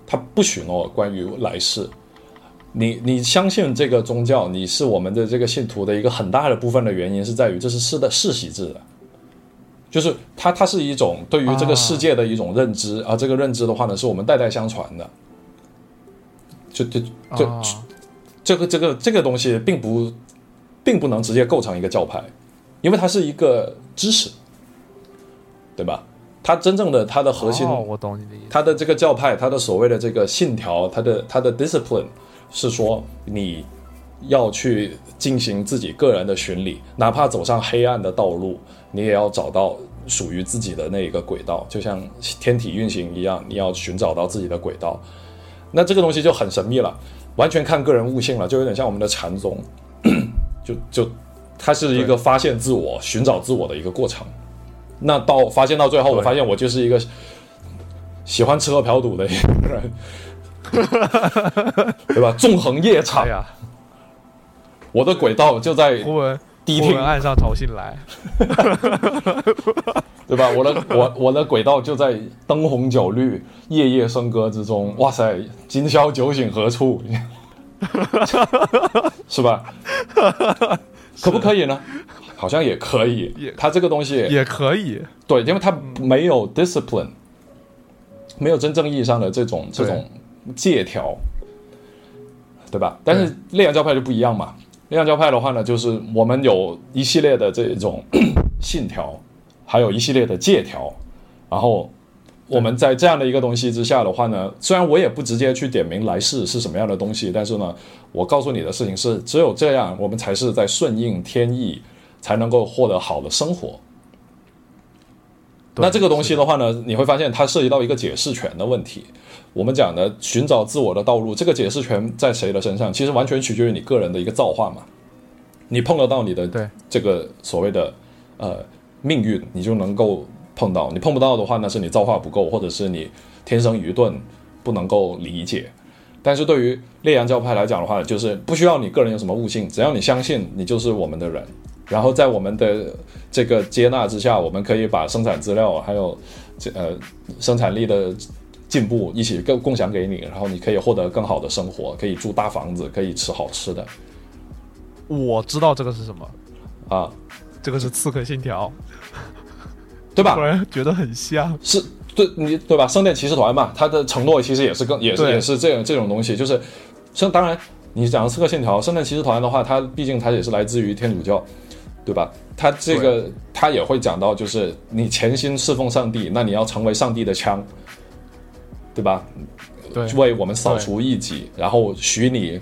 他不许诺关于来世。你你相信这个宗教，你是我们的这个信徒的一个很大的部分的原因是在于这是世的世袭制的，就是它它是一种对于这个世界的一种认知，而这个认知的话呢，是我们代代相传的。就就就这个这个这个东西并不并不能直接构成一个教派，因为它是一个知识，对吧？它真正的它的核心，我懂你的意思。它的这个教派，它的所谓的这个信条，它的它的 discipline 是说你要去进行自己个人的巡礼，哪怕走上黑暗的道路，你也要找到属于自己的那一个轨道，就像天体运行一样，你要寻找到自己的轨道。那这个东西就很神秘了，完全看个人悟性了，就有点像我们的禅宗，就就它是一个发现自我、寻找自我的一个过程。那到发现到最后，我发现我就是一个喜欢吃喝嫖赌的一个人，对吧？纵横夜场呀，我的轨道就在忽闻迪厅岸上潮信来，对吧？我的我我的轨道就在灯红酒绿、夜夜笙歌之中。哇塞，今宵酒醒何处？是吧？可不可以呢？好像也可以，它这个东西也可以，对，因为它没有 discipline，没有真正意义上的这种这种借条，对吧？但是烈阳教派就不一样嘛，烈阳教派的话呢，就是我们有一系列的这种 信条，还有一系列的借条，然后我们在这样的一个东西之下的话呢，虽然我也不直接去点名来世是什么样的东西，但是呢，我告诉你的事情是，只有这样，我们才是在顺应天意。才能够获得好的生活。那这个东西的话呢，你会发现它涉及到一个解释权的问题。我们讲的寻找自我的道路，这个解释权在谁的身上？其实完全取决于你个人的一个造化嘛。你碰得到你的对这个所谓的呃命运，你就能够碰到；你碰不到的话，那是你造化不够，或者是你天生愚钝，不能够理解。但是对于烈阳教派来讲的话，就是不需要你个人有什么悟性，只要你相信，你就是我们的人。然后在我们的这个接纳之下，我们可以把生产资料还有这呃生产力的进步一起共共享给你，然后你可以获得更好的生活，可以住大房子，可以吃好吃的。我知道这个是什么啊？这个是刺客信条，对吧？突然觉得很像，是对你对吧？圣殿骑士团嘛，他的承诺其实也是更也是也是这样这种东西，就是像当然你讲的刺客信条，圣殿骑士团的话，它毕竟它也是来自于天主教。对吧？他这个他也会讲到，就是你潜心侍奉上帝，那你要成为上帝的枪，对吧？对，为我们扫除异己，然后许你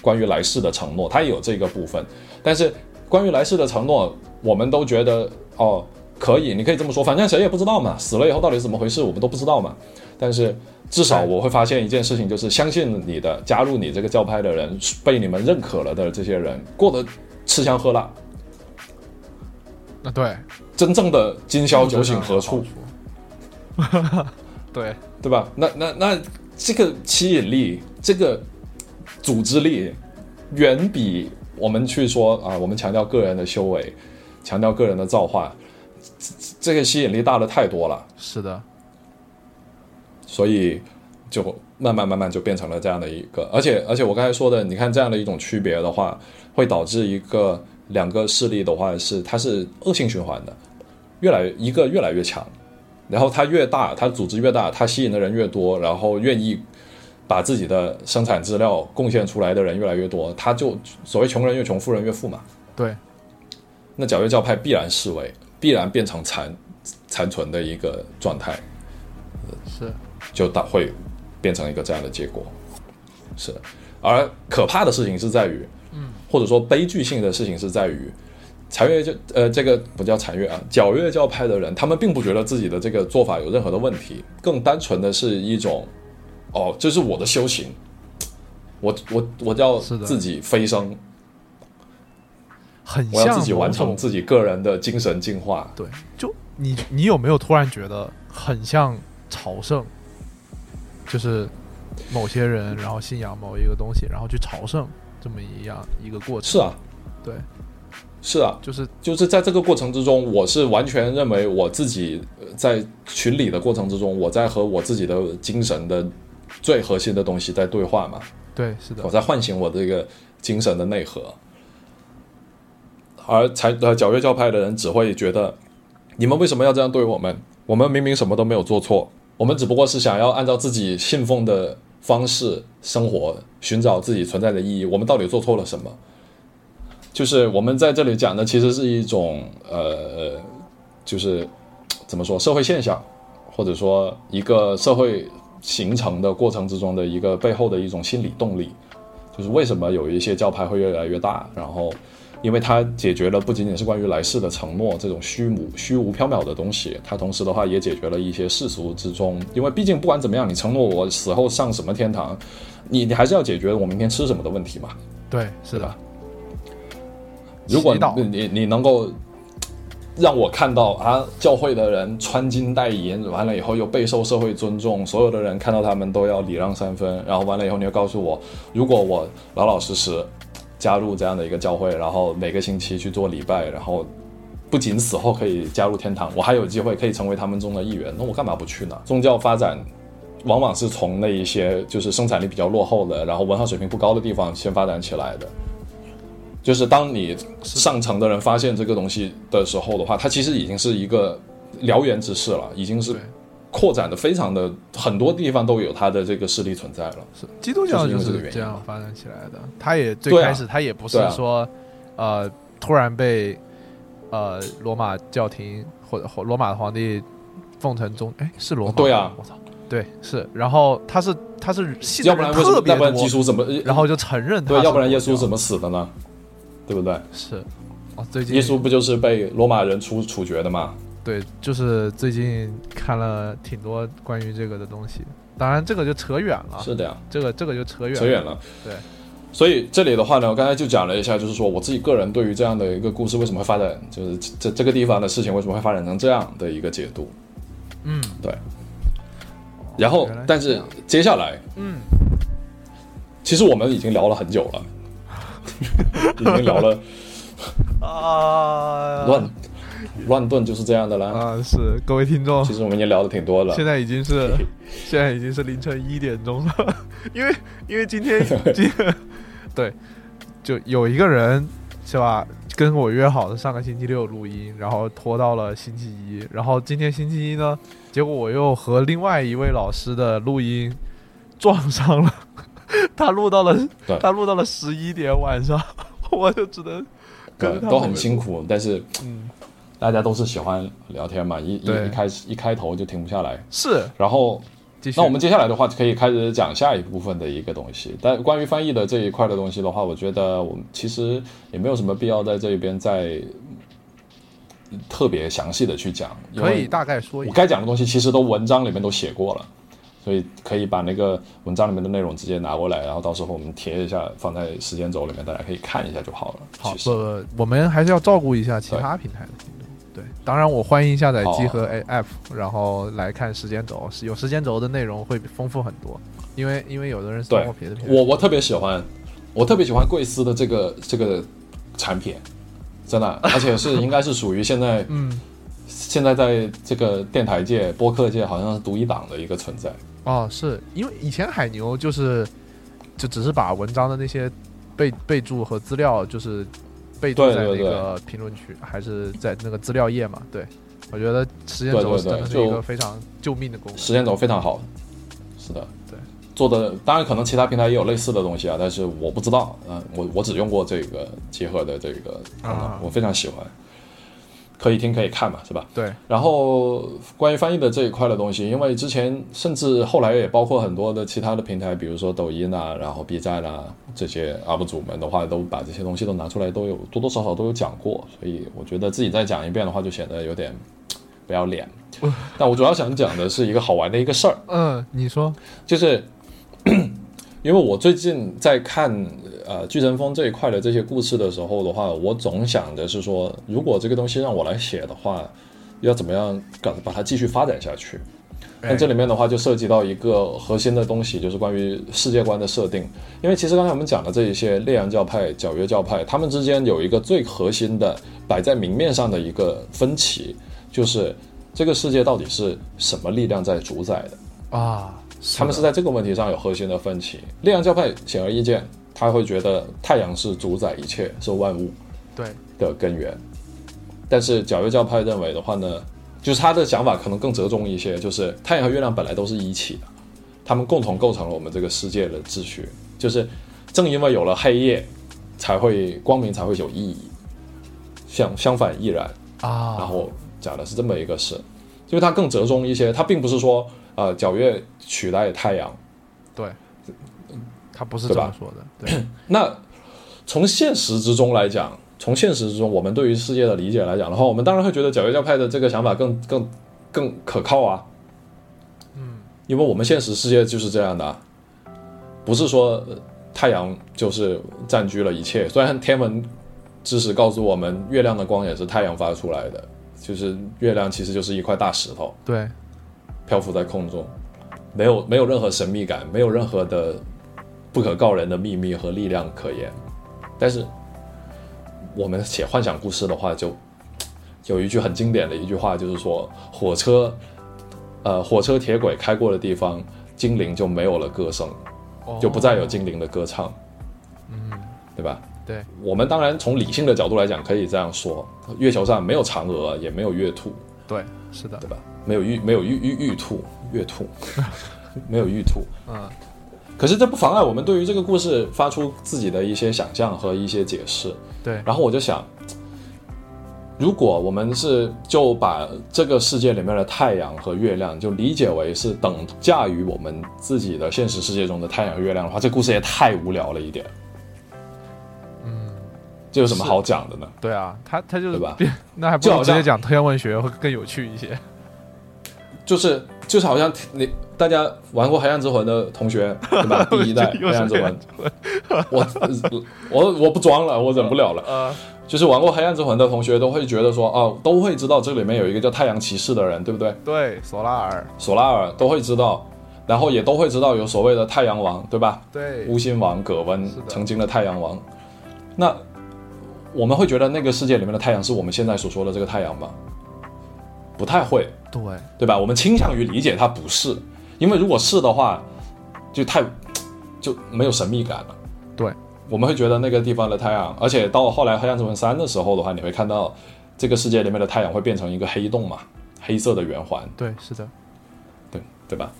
关于来世的承诺，他也有这个部分。但是关于来世的承诺，我们都觉得哦，可以，你可以这么说，反正谁也不知道嘛，死了以后到底是怎么回事，我们都不知道嘛。但是至少我会发现一件事情，就是相信你的、加入你这个教派的人，被你们认可了的这些人，过得吃香喝辣。那对，真正的今宵酒醒何处？对对吧？那那那这个吸引力，这个组织力，远比我们去说啊，我们强调个人的修为，强调个人的造化，这个吸引力大的太多了。是的，所以就慢慢慢慢就变成了这样的一个，而且而且我刚才说的，你看这样的一种区别的话，会导致一个。两个势力的话是它是恶性循环的，越来一个越来越强，然后它越大，它组织越大，它吸引的人越多，然后愿意把自己的生产资料贡献出来的人越来越多，他就所谓穷人越穷，富人越富嘛。对，那皎月教派必然示威，必然变成残残存的一个状态，是就大会变成一个这样的结果，是。而可怕的事情是在于。或者说悲剧性的事情是在于，残月教呃这个不叫残月啊，皎月教派的人，他们并不觉得自己的这个做法有任何的问题，更单纯的是一种，哦，这是我的修行，我我我要自己飞升，很我要自己完成自己个人的精神进化。对，就你你有没有突然觉得很像朝圣？就是某些人然后信仰某一个东西，然后去朝圣。这么一样一个过程是啊，对，是啊，就是就是在这个过程之中，我是完全认为我自己在群里的过程之中，我在和我自己的精神的最核心的东西在对话嘛。对，是的，我在唤醒我这个精神的内核。而才呃皎月教派的人只会觉得，你们为什么要这样对我们？我们明明什么都没有做错，我们只不过是想要按照自己信奉的方式生活，寻找自己存在的意义。我们到底做错了什么？就是我们在这里讲的，其实是一种呃，就是怎么说社会现象，或者说一个社会形成的过程之中的一个背后的一种心理动力，就是为什么有一些教派会越来越大，然后。因为它解决了不仅仅是关于来世的承诺这种虚无虚无缥缈的东西，它同时的话也解决了一些世俗之中。因为毕竟不管怎么样，你承诺我死后上什么天堂，你你还是要解决我明天吃什么的问题嘛。对，是的。如果你你能够让我看到啊，教会的人穿金戴银，完了以后又备受社会尊重，所有的人看到他们都要礼让三分，然后完了以后你又告诉我，如果我老老实实。加入这样的一个教会，然后每个星期去做礼拜，然后不仅死后可以加入天堂，我还有机会可以成为他们中的一员，那我干嘛不去呢？宗教发展往往是从那一些就是生产力比较落后的，然后文化水平不高的地方先发展起来的。就是当你上层的人发现这个东西的时候的话，它其实已经是一个燎原之势了，已经是。扩展的非常的很多地方都有它的这个势力存在了，是基督教就是这样发展起来的。他也最开始他也不是说，呃，突然被呃罗马教廷或者罗马皇帝奉承宗，哎，是罗马对啊，我操，对是。然后他是他是要不然特别要不然基督怎么，然后就承认对，要不然耶稣怎么死的呢？对不对？是哦，最近耶稣不就是被罗马人处处决的吗？对，就是最近看了挺多关于这个的东西，当然这个就扯远了。是的呀，这个这个就扯远扯远了。对，所以这里的话呢，我刚才就讲了一下，就是说我自己个人对于这样的一个故事为什么会发展，就是这这个地方的事情为什么会发展成这样的一个解读。嗯，对。然后，但是接下来，嗯，其实我们已经聊了很久了，已经聊了啊乱。乱炖就是这样的啦。啊！是各位听众，其实我们已经聊的挺多了。现在已经是 现在已经是凌晨一点钟了，因为因为今天今对就有一个人是吧，跟我约好的上个星期六录音，然后拖到了星期一，然后今天星期一呢，结果我又和另外一位老师的录音撞上了，他录到了他录到了十一点晚上，我就只能对都很辛苦，但是嗯。大家都是喜欢聊天嘛，一一一开始一开头就停不下来。是，然后那我们接下来的话可以开始讲下一部分的一个东西。但关于翻译的这一块的东西的话，我觉得我们其实也没有什么必要在这一边再特别详细的去讲。可以大概说，我该讲的东西其实都文章里面都写过了，所以可以把那个文章里面的内容直接拿过来，然后到时候我们贴一下放在时间轴里面，大家可以看一下就好了。好，不，我们还是要照顾一下其他平台的。对，当然我欢迎下载集合 A App，然后来看时间轴，有时间轴的内容会丰富很多。因为因为有的人对，我我特别喜欢，我特别喜欢贵司的这个这个产品，真的，而且是应该是属于现在嗯，现在在这个电台界、播客界好像是独一档的一个存在。哦，是因为以前海牛就是就只是把文章的那些备备注和资料就是。备注在那个评论区，还是在那个资料页嘛？对，我觉得时间轴真的是一个非常救命的功能。时间轴非常好，是的，对，做的当然可能其他平台也有类似的东西啊，但是我不知道，嗯，我我只用过这个结合的这个功能，我非常喜欢。可以听可以看嘛，是吧？对。然后关于翻译的这一块的东西，因为之前甚至后来也包括很多的其他的平台，比如说抖音啊，然后 B 站啊这些 UP 主们的话，都把这些东西都拿出来，都有多多少少都有讲过。所以我觉得自己再讲一遍的话，就显得有点不要脸。但我主要想讲的是一个好玩的一个事儿。嗯，你说，就是因为我最近在看。呃，巨神峰这一块的这些故事的时候的话，我总想的是说，如果这个东西让我来写的话，要怎么样搞把它继续发展下去？那这里面的话就涉及到一个核心的东西，就是关于世界观的设定。因为其实刚才我们讲的这一些烈阳教派、皎月教派，他们之间有一个最核心的摆在明面上的一个分歧，就是这个世界到底是什么力量在主宰的啊？他们是在这个问题上有核心的分歧。烈阳教派显而易见，他会觉得太阳是主宰一切，是万物对的根源。但是皎月教派认为的话呢，就是他的想法可能更折中一些，就是太阳和月亮本来都是一起的，他们共同构成了我们这个世界的秩序。就是正因为有了黑夜，才会光明才会有意义。相相反亦然啊。然后讲的是这么一个事，因为它更折中一些，它并不是说。呃，皎月取代太阳，对，他不是这么说的。对，那从现实之中来讲，从现实之中，我们对于世界的理解来讲的话，我们当然会觉得皎月教派的这个想法更更更可靠啊。嗯，因为我们现实世界就是这样的，不是说太阳就是占据了一切。虽然天文知识告诉我们，月亮的光也是太阳发出来的，就是月亮其实就是一块大石头。对。漂浮在空中，没有没有任何神秘感，没有任何的不可告人的秘密和力量可言。但是我们写幻想故事的话，就有一句很经典的一句话，就是说火车，呃，火车铁轨开过的地方，精灵就没有了歌声，就不再有精灵的歌唱。嗯，对吧？对。我们当然从理性的角度来讲，可以这样说：月球上没有嫦娥，也没有月兔。对，是的，对吧？没有玉，没有玉玉玉兔，月兔，没有玉兔。嗯，可是这不妨碍我们对于这个故事发出自己的一些想象和一些解释。对，然后我就想，如果我们是就把这个世界里面的太阳和月亮就理解为是等价于我们自己的现实世界中的太阳和月亮的话，这故事也太无聊了一点。嗯，这有什么好讲的呢？对啊，他他就对吧？那还不如直接讲天文学会更有趣一些。就是就是好像你大家玩过《黑暗之魂》的同学对吧？第一代《黑暗之魂》，我我我不装了，我忍不了了。呃，就是玩过《黑暗之魂》的同学都会觉得说，哦，都会知道这里面有一个叫太阳骑士的人，对不对？对，索拉尔，索拉尔都会知道，然后也都会知道有所谓的太阳王，对吧？对，乌心王葛温，曾经的太阳王。那我们会觉得那个世界里面的太阳是我们现在所说的这个太阳吗？不太会。对对吧？我们倾向于理解它不是，因为如果是的话，就太就没有神秘感了。对，我们会觉得那个地方的太阳，而且到后来《黑暗之魂三》的时候的话，你会看到这个世界里面的太阳会变成一个黑洞嘛，黑色的圆环。对，是的，对对吧？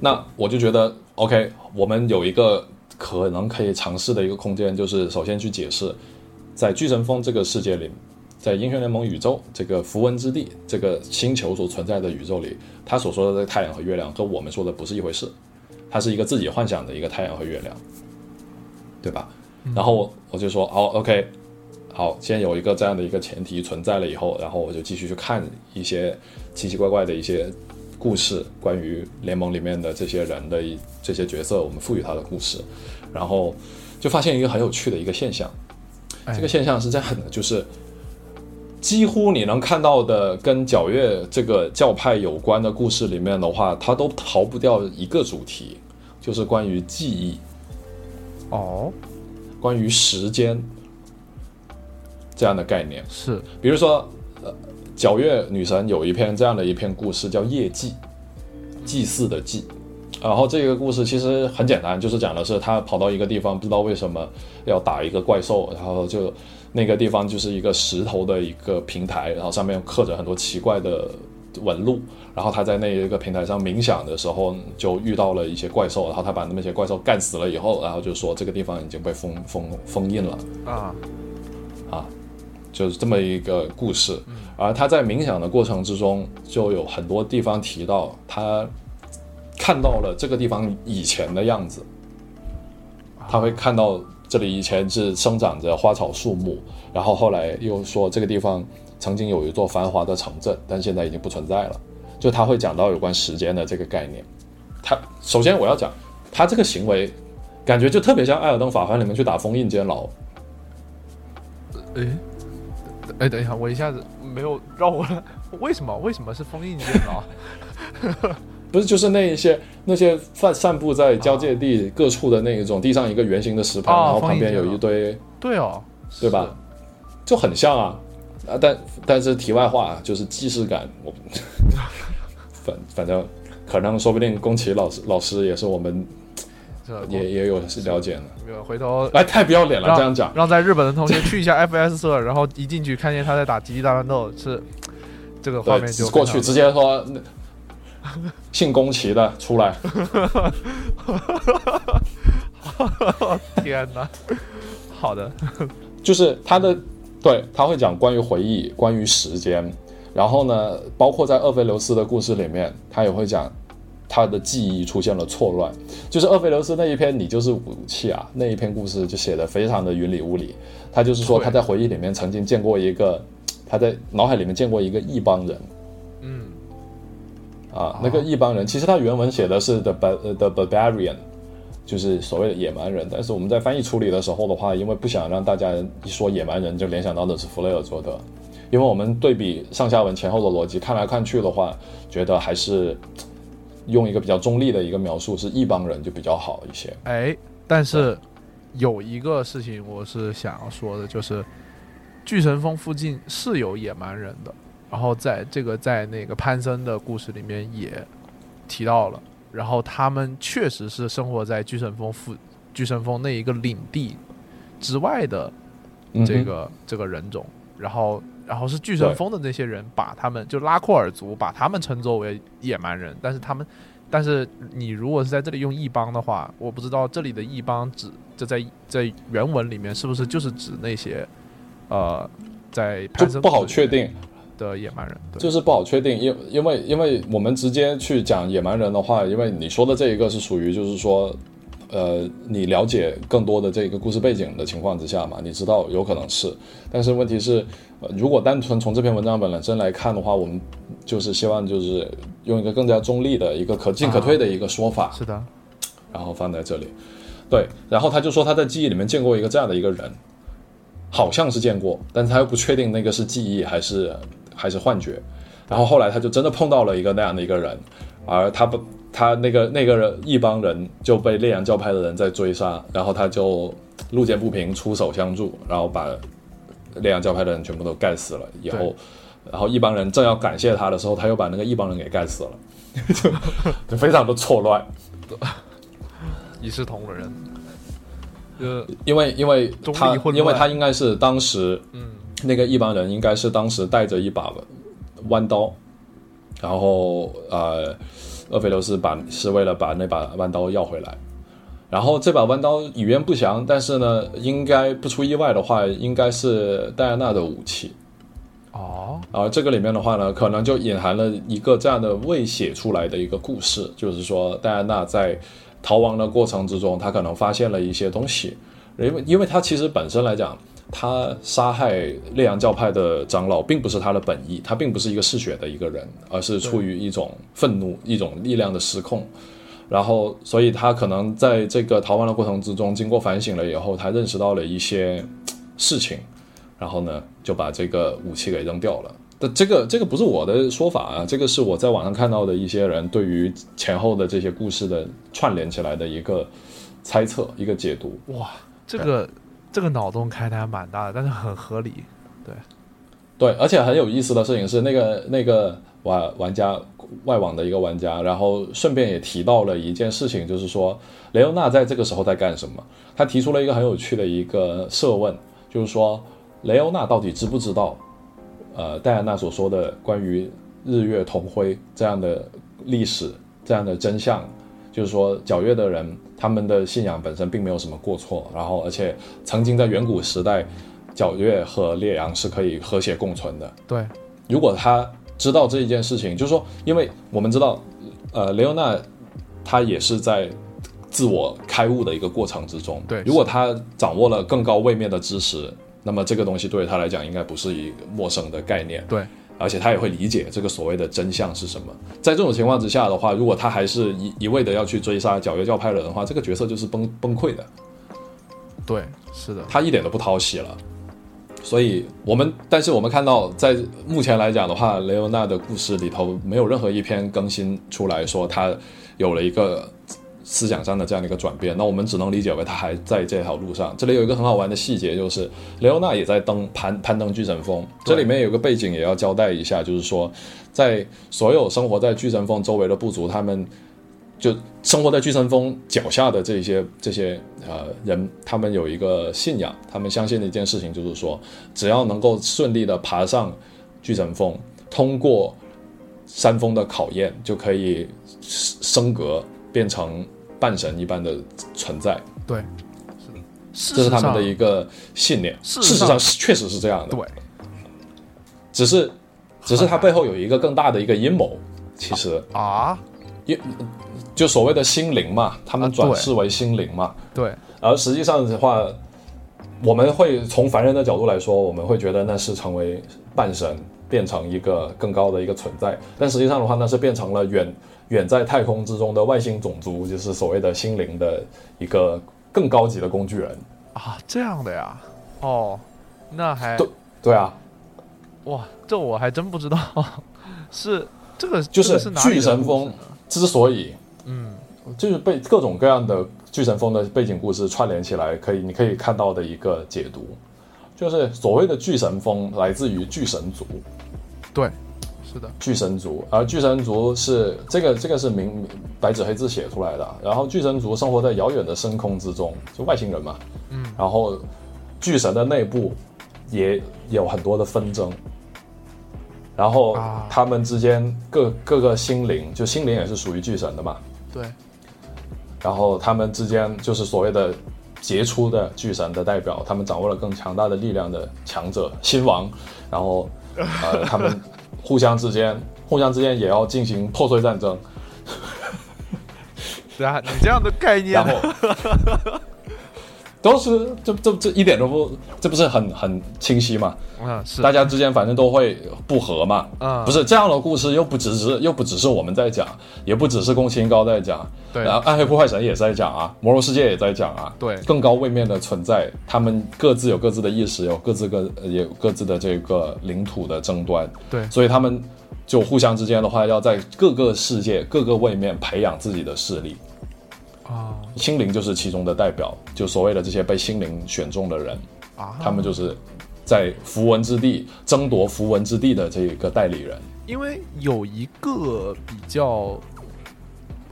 那我就觉得 OK，我们有一个可能可以尝试的一个空间，就是首先去解释在巨神峰这个世界里。在英雄联盟宇宙这个符文之地这个星球所存在的宇宙里，他所说的这个太阳和月亮和我们说的不是一回事，它是一个自己幻想的一个太阳和月亮，对吧？然后我就说，哦，OK，好，先有一个这样的一个前提存在了以后，然后我就继续去看一些奇奇怪怪的一些故事，关于联盟里面的这些人的这些角色，我们赋予他的故事，然后就发现一个很有趣的一个现象，这个现象是这样的，就是。几乎你能看到的跟皎月这个教派有关的故事里面的话，它都逃不掉一个主题，就是关于记忆。哦，关于时间这样的概念是，比如说，呃，皎月女神有一篇这样的一篇故事，叫《夜祭》，祭祀的祭。然后这个故事其实很简单，就是讲的是她跑到一个地方，不知道为什么要打一个怪兽，然后就。那个地方就是一个石头的一个平台，然后上面刻着很多奇怪的纹路。然后他在那一个平台上冥想的时候，就遇到了一些怪兽。然后他把那些怪兽干死了以后，然后就说这个地方已经被封封封印了。啊啊，就是这么一个故事。而他在冥想的过程之中，就有很多地方提到他看到了这个地方以前的样子。他会看到。这里以前是生长着花草树木，然后后来又说这个地方曾经有一座繁华的城镇，但现在已经不存在了。就他会讲到有关时间的这个概念。他首先我要讲，他这个行为感觉就特别像《艾尔登法环》里面去打封印监牢。哎，哎，等一下，我一下子没有绕过来。为什么？为什么是封印监牢？不是就是那一些那些散散布在交界地各处的那一种地上一个圆形的石盘，然后旁边有一堆，对哦，对吧？就很像啊啊！但但是题外话就是既视感，我 反反正可能说不定宫崎老师老师也是我们。也也有是了解的，回头哎，太不要脸了，这样讲，让在日本的同学去一下 FS 社，然后一进去看见他在打《极地大乱斗》，是这个画面就过去直接说姓宫崎的出来，天哪，好的，就是他的对他会讲关于回忆，关于时间，然后呢，包括在厄菲琉斯的故事里面，他也会讲。他的记忆出现了错乱，就是厄斐琉斯那一篇，你就是武器啊，那一篇故事就写的非常的云里雾里。他就是说他在回忆里面曾经见过一个，他在脑海里面见过一个异邦人。啊，那个异邦人其实他原文写的是 the the barbarian，就是所谓的野蛮人。但是我们在翻译处理的时候的话，因为不想让大家一说野蛮人就联想到的是弗雷尔做的，因为我们对比上下文前后的逻辑看来看去的话，觉得还是。用一个比较中立的一个描述是一帮人就比较好一些。哎，但是有一个事情我是想要说的，就是巨神峰附近是有野蛮人的，然后在这个在那个潘森的故事里面也提到了，然后他们确实是生活在巨神峰附巨神峰那一个领地之外的这个这个人种，然后。然后是巨神峰的那些人把他们就拉库尔族把他们称作为野蛮人，但是他们，但是你如果是在这里用异邦的话，我不知道这里的异邦指这在在原文里面是不是就是指那些，呃，在就不好确定的野蛮人，就是不好确定，因因为因为我们直接去讲野蛮人的话，因为你说的这一个是属于就是说。呃，你了解更多的这个故事背景的情况之下嘛，你知道有可能是，但是问题是，呃，如果单纯从这篇文章本身来看的话，我们就是希望就是用一个更加中立的一个可进可退的一个说法，是的，然后放在这里，对，然后他就说他在记忆里面见过一个这样的一个人，好像是见过，但是他又不确定那个是记忆还是还是幻觉，然后后来他就真的碰到了一个那样的一个人，而他不。他那个那个人一帮人就被烈阳教派的人在追杀，然后他就路见不平出手相助，然后把烈阳教派的人全部都干死了。以后，然后一帮人正要感谢他的时候，他又把那个一帮人给干死了，就非常的错乱，一视同仁。呃，因为因为他因为他应该是当时，嗯，那个一帮人应该是当时带着一把弯刀，然后呃。厄斐琉斯把是为了把那把弯刀要回来，然后这把弯刀语言不详，但是呢，应该不出意外的话，应该是戴安娜的武器。哦，而这个里面的话呢，可能就隐含了一个这样的未写出来的一个故事，就是说戴安娜在逃亡的过程之中，她可能发现了一些东西，因为因为她其实本身来讲。他杀害烈阳教派的长老，并不是他的本意，他并不是一个嗜血的一个人，而是出于一种愤怒、一种力量的失控。然后，所以他可能在这个逃亡的过程之中，经过反省了以后，他认识到了一些事情，然后呢，就把这个武器给扔掉了。但这个这个不是我的说法啊，这个是我在网上看到的一些人对于前后的这些故事的串联起来的一个猜测、一个解读。哇，这个。这个脑洞开的还蛮大的，但是很合理，对，对，而且很有意思的事情是，那个那个玩玩家外网的一个玩家，然后顺便也提到了一件事情，就是说雷欧娜在这个时候在干什么？他提出了一个很有趣的一个设问，就是说雷欧娜到底知不知道，呃，戴安娜所说的关于日月同辉这样的历史这样的真相？就是说，皎月的人，他们的信仰本身并没有什么过错，然后而且曾经在远古时代，皎月和烈阳是可以和谐共存的。对，如果他知道这一件事情，就是说，因为我们知道，呃，雷欧娜他也是在自我开悟的一个过程之中。对，如果他掌握了更高位面的知识，那么这个东西对于他来讲应该不是一个陌生的概念。对。而且他也会理解这个所谓的真相是什么。在这种情况之下的话，如果他还是一一味的要去追杀皎月教派人的话，这个角色就是崩崩溃的。对，是的，他一点都不讨喜了。所以我们，但是我们看到，在目前来讲的话，雷欧娜的故事里头没有任何一篇更新出来说他有了一个思想上的这样的一个转变。那我们只能理解为他还在这条路上。这里有一个很好玩的细节，就是雷欧娜也在登攀攀登巨神峰。这里面有个背景也要交代一下，就是说，在所有生活在巨神峰周围的部族，他们。就生活在巨神峰脚下的这些这些呃人，他们有一个信仰，他们相信的一件事情就是说，只要能够顺利的爬上巨神峰，通过山峰的考验，就可以升格变成半神一般的存在。对，是的，这是他们的一个信念。事实上，确实是这样的。对，只是，只是它背后有一个更大的一个阴谋。其实啊。因就所谓的心灵嘛，他们转世为心灵嘛。对。而实际上的话，我们会从凡人的角度来说，我们会觉得那是成为半神，变成一个更高的一个存在。但实际上的话，那是变成了远远在太空之中的外星种族，就是所谓的心灵的一个更高级的工具人啊。这样的呀？哦，那还对对啊。哇，这我还真不知道。是这个就是巨神峰。之所以，嗯，就是被各种各样的巨神峰的背景故事串联起来，可以你可以看到的一个解读，就是所谓的巨神峰来自于巨神族，对，是的，巨神族，而巨神族是这个这个是明白纸黑字写出来的，然后巨神族生活在遥远的深空之中，就外星人嘛，嗯，然后巨神的内部也有很多的纷争。然后他们之间各各个心灵，就心灵也是属于巨神的嘛。对。然后他们之间就是所谓的杰出的巨神的代表，他们掌握了更强大的力量的强者新王。然后呃，他们互相之间互相之间也要进行破碎战争。对啊，你这样的概念。然后。都是这这这一点都不，这不是很很清晰嘛？啊，是大家之间反正都会不和嘛。啊，不是这样的故事，又不只是又不只是我们在讲，也不只是宫崎英高在讲，对，然后暗黑破坏神也在讲啊，魔兽世界也在讲啊，对，更高位面的存在，他们各自有各自的意识，有各自各也有各自的这个领土的争端，对，所以他们就互相之间的话，要在各个世界各个位面培养自己的势力。啊，心灵就是其中的代表，就所谓的这些被心灵选中的人啊，他们就是在符文之地争夺符文之地的这个代理人。因为有一个比较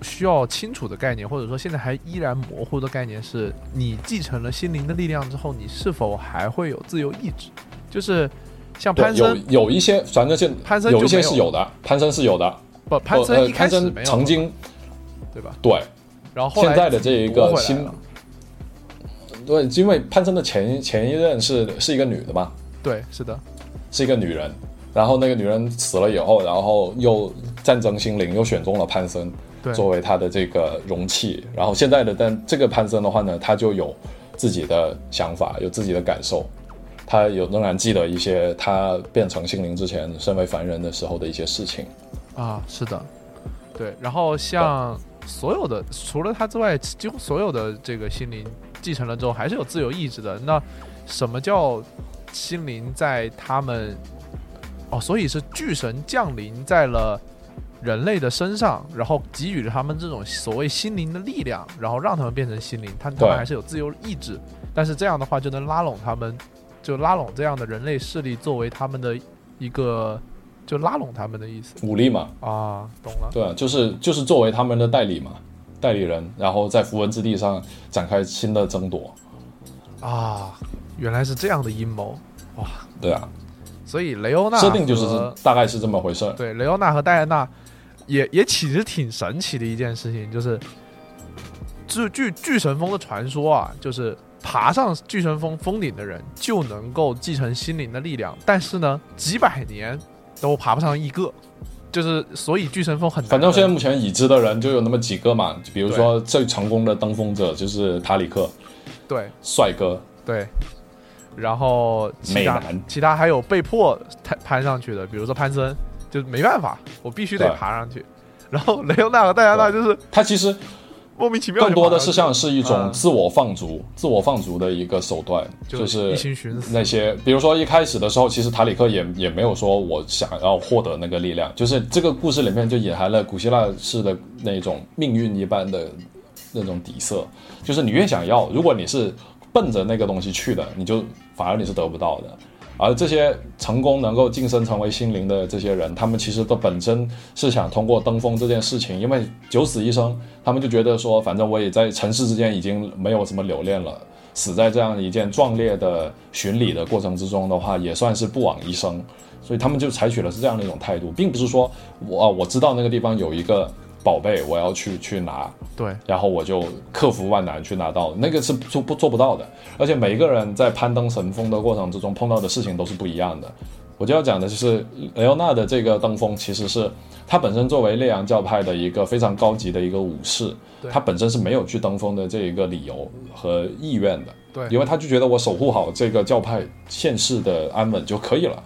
需要清楚的概念，或者说现在还依然模糊的概念，是你继承了心灵的力量之后，你是否还会有自由意志？就是像潘森，有有一些，反正现潘森有一些是有的，潘森是有的。不，潘森一开始曾经，对吧？对。然后现在的这一个新，对，因为潘森的前前一任是是一个女的嘛？对，是的，是一个女人。然后那个女人死了以后，然后又战争心灵又选中了潘森作为他的这个容器。然后现在的但这个潘森的话呢，他就有自己的想法，有自己的感受，他有仍然记得一些他变成心灵之前身为凡人的时候的一些事情。啊，是的，对。然后像。所有的除了他之外，几乎所有的这个心灵继承了之后，还是有自由意志的。那什么叫心灵在他们？哦，所以是巨神降临在了人类的身上，然后给予了他们这种所谓心灵的力量，然后让他们变成心灵。他他们还是有自由意志，但是这样的话就能拉拢他们，就拉拢这样的人类势力作为他们的一个。就拉拢他们的意思，武力嘛，啊，懂了。对啊，就是就是作为他们的代理嘛，代理人，然后在符文之地上展开新的争夺。啊，原来是这样的阴谋，哇，对啊，所以雷欧娜设定就是大概是这么回事。对，雷欧娜和戴安娜也也其实挺神奇的一件事情，就是据据巨神峰的传说啊，就是爬上巨神峰峰顶的人就能够继承心灵的力量，但是呢，几百年。都爬不上一个，就是所以巨神峰很反正现在目前已知的人就有那么几个嘛，比如说最成功的登峰者就是塔里克，对，帅哥，对，然后其他其他还有被迫攀攀上去的，比如说潘森，就没办法，我必须得爬上去。然后雷欧娜和戴安娜就是他其实莫名其妙。更多的是像是一种自我放逐、自我放逐的一个手段，就是。那些比如说一开始的时候，其实塔里克也也没有说我想要获得那个力量，就是这个故事里面就隐含了古希腊式的那种命运一般的那种底色，就是你越想要，如果你是奔着那个东西去的，你就反而你是得不到的。而这些成功能够晋升成为心灵的这些人，他们其实都本身是想通过登峰这件事情，因为九死一生，他们就觉得说，反正我也在尘世之间已经没有什么留恋了，死在这样一件壮烈的巡礼的过程之中的话，也算是不枉一生，所以他们就采取了是这样的一种态度，并不是说我我知道那个地方有一个。宝贝，我要去去拿，对，然后我就克服万难去拿到，那个是做不做不到的。而且每一个人在攀登神峰的过程之中碰到的事情都是不一样的。我就要讲的就是雷欧娜的这个登峰，其实是他本身作为烈阳教派的一个非常高级的一个武士，他本身是没有去登峰的这一个理由和意愿的，对，因为他就觉得我守护好这个教派现世的安稳就可以了，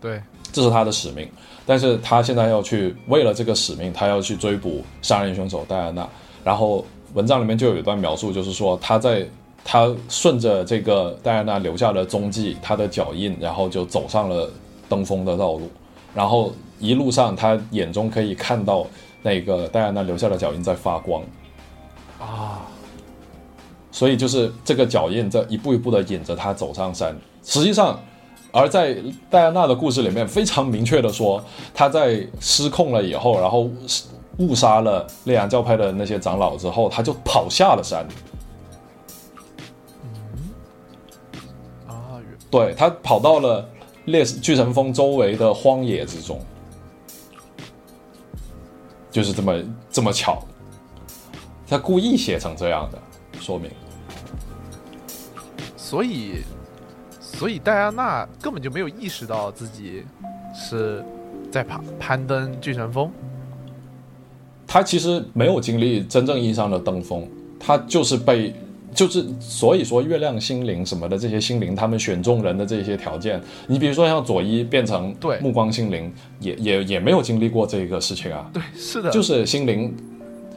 对，这是他的使命。但是他现在要去为了这个使命，他要去追捕杀人凶手戴安娜。然后文章里面就有一段描述，就是说他在他顺着这个戴安娜留下的踪迹，他的脚印，然后就走上了登峰的道路。然后一路上他眼中可以看到那个戴安娜留下的脚印在发光啊，所以就是这个脚印在一步一步的引着他走上山。实际上。而在戴安娜的故事里面，非常明确的说，她在失控了以后，然后误杀了烈阳教派的那些长老之后，她就跑下了山。嗯，啊，对，她跑到了烈巨神峰周围的荒野之中，就是这么这么巧，他故意写成这样的说明，所以。所以戴安娜根本就没有意识到自己是在攀攀登巨神峰。他其实没有经历真正意义上的登峰，他就是被就是所以说月亮心灵什么的这些心灵，他们选中人的这些条件，你比如说像佐伊变成对目光心灵，也也也没有经历过这个事情啊。对，是的，就是心灵。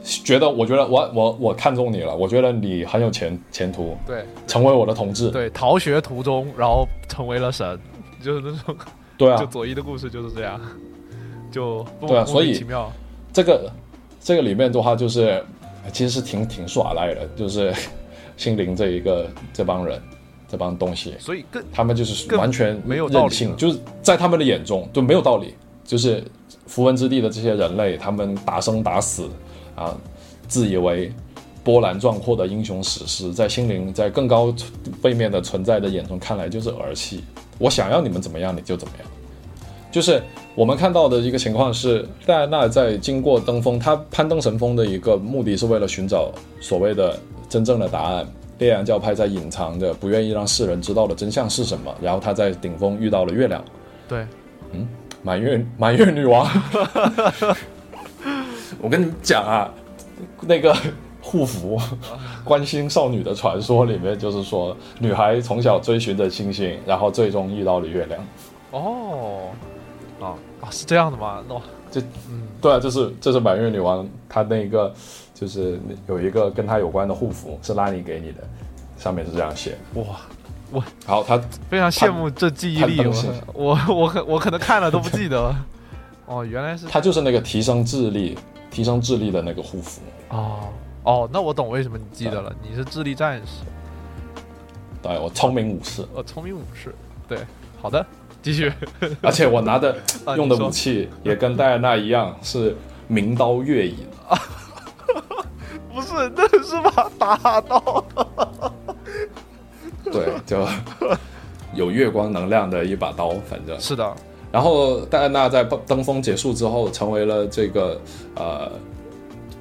觉得，我觉得我我我看中你了，我觉得你很有前前途，对，成为我的同志，对，逃学途中，然后成为了神，就是那种，对啊，就佐伊的故事就是这样，就对啊，所以奇妙，这个这个里面的话，就是其实是挺挺耍赖的，就是 心灵这一个这帮人这帮东西，所以更他们就是完全没有任性，就是在他们的眼中就没有道理，就是符文之地的这些人类，他们打生打死。啊，自以为波澜壮阔的英雄史诗，在心灵在更高背面的存在的眼中看来就是儿戏。我想要你们怎么样，你就怎么样。就是我们看到的一个情况是，戴安娜在经过登峰，她攀登神峰的一个目的是为了寻找所谓的真正的答案。烈阳教派在隐藏着，不愿意让世人知道的真相是什么。然后她在顶峰遇到了月亮。对，嗯，满月满月女王。我跟你讲啊，那个 护符 关心少女的传说里面，就是说女孩从小追寻着星星，然后最终遇到了月亮。哦，啊啊，是这样的吗？那这嗯，对啊，这是这是满月女王她那个就是有一个跟她有关的护符是拉尼给你的，上面是这样写。哇，我好，他非常羡慕这记忆力，我我可我可能看了都不记得。哦，原来是他就是那个提升智力。提升智力的那个护符。哦哦，那我懂为什么你记得了，你是智力战士，对我聪明武士，我，聪明武士，对，好的，继续，而且我拿的 用的武器也跟戴安娜一样是名刀月影啊，不是，那是把大刀，对，就有月光能量的一把刀，反正。是的。然后戴安娜在登峰结束之后，成为了这个呃，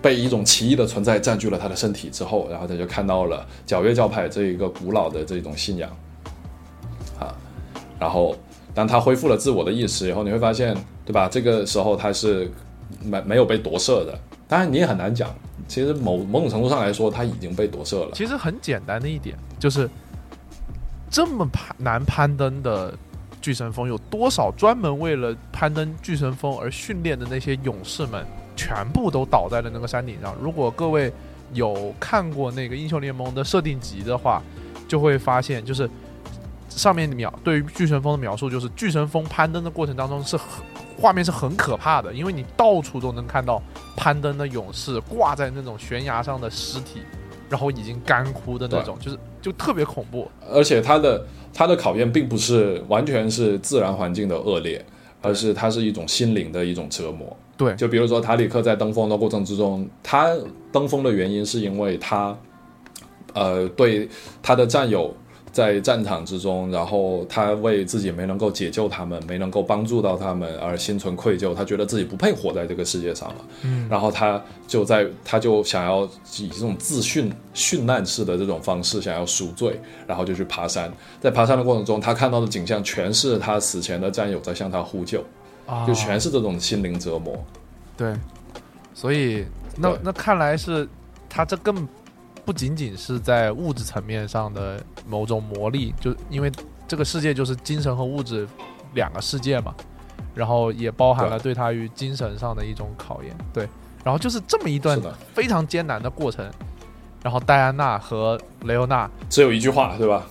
被一种奇异的存在占据了他的身体之后，然后他就看到了皎月教派这一个古老的这种信仰啊。然后当他恢复了自我的意识以后，你会发现，对吧？这个时候他是没没有被夺舍的。当然你也很难讲，其实某某种程度上来说，他已经被夺舍了。其实很简单的一点就是，这么攀难攀登的。巨神峰有多少专门为了攀登巨神峰而训练的那些勇士们，全部都倒在了那个山顶上。如果各位有看过那个英雄联盟的设定集的话，就会发现就是上面描对于巨神峰的描述，就是巨神峰攀登的过程当中是很画面是很可怕的，因为你到处都能看到攀登的勇士挂在那种悬崖上的尸体，然后已经干枯的那种，就是就特别恐怖。而且它的它的考验并不是完全是自然环境的恶劣，而是它是一种心灵的一种折磨。对，就比如说塔里克在登峰的过程之中，他登峰的原因是因为他，呃，对他的战友在战场之中，然后他为自己没能够解救他们，没能够帮助到他们而心存愧疚，他觉得自己不配活在这个世界上了。嗯，然后他就在他就想要以这种自殉殉难式的这种方式想要赎罪，然后就去爬山，在爬山的过程中，他看到的景象全是他死前的战友在向他呼救。就全是这种心灵折磨，对，所以那那看来是他这更不仅仅是在物质层面上的某种魔力，就因为这个世界就是精神和物质两个世界嘛，然后也包含了对他于精神上的一种考验，对，然后就是这么一段非常艰难的过程，然后戴安娜和雷欧娜只有一句话，对吧？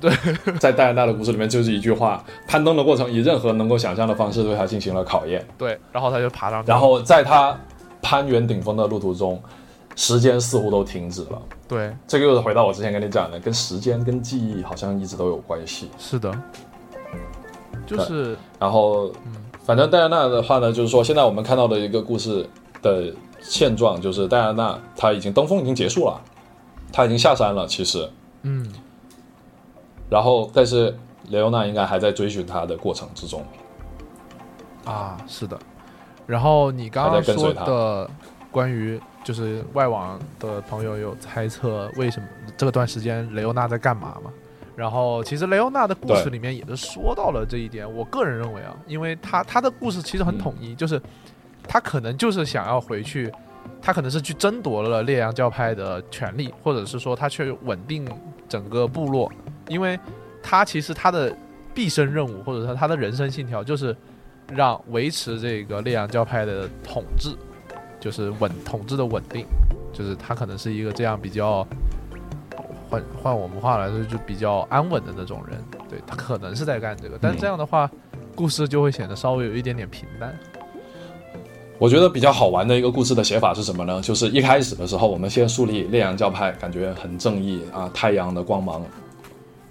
对，在戴安娜的故事里面，就是一句话：攀登的过程以任何能够想象的方式对他进行了考验。对，然后他就爬上去。然后在他攀援顶峰的路途中，时间似乎都停止了。对，这个又是回到我之前跟你讲的，跟时间跟记忆好像一直都有关系。是的，就是，然后，反正戴安娜的话呢，就是说，现在我们看到的一个故事的现状，就是戴安娜她已经登峰已经结束了，她已经下山了。其实，嗯。然后，但是雷欧娜应该还在追寻她的过程之中。啊，是的。然后你刚刚说的关于就是外网的朋友有猜测，为什么这段时间雷欧娜在干嘛嘛？然后其实雷欧娜的故事里面也是说到了这一点。我个人认为啊，因为他他的故事其实很统一，就是他可能就是想要回去，他可能是去争夺了烈阳教派的权利，或者是说他去稳定整个部落。因为他其实他的毕生任务，或者说他的人生信条，就是让维持这个烈阳教派的统治，就是稳统治的稳定，就是他可能是一个这样比较换换我们话来说，就比较安稳的那种人。对他可能是在干这个，但这样的话，故事就会显得稍微有一点点平淡。我觉得比较好玩的一个故事的写法是什么呢？就是一开始的时候，我们先树立烈阳教派，感觉很正义啊，太阳的光芒。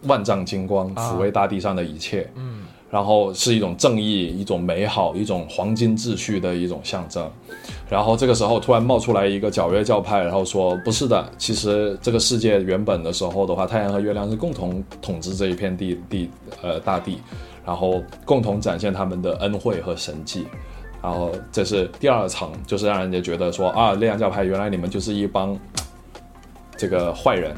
万丈金光抚慰大地上的一切，嗯，然后是一种正义、一种美好、一种黄金秩序的一种象征。然后这个时候突然冒出来一个皎月教派，然后说不是的，其实这个世界原本的时候的话，太阳和月亮是共同统治这一片地地呃大地，然后共同展现他们的恩惠和神迹。然后这是第二层，就是让人家觉得说啊，烈阳教派原来你们就是一帮这个坏人。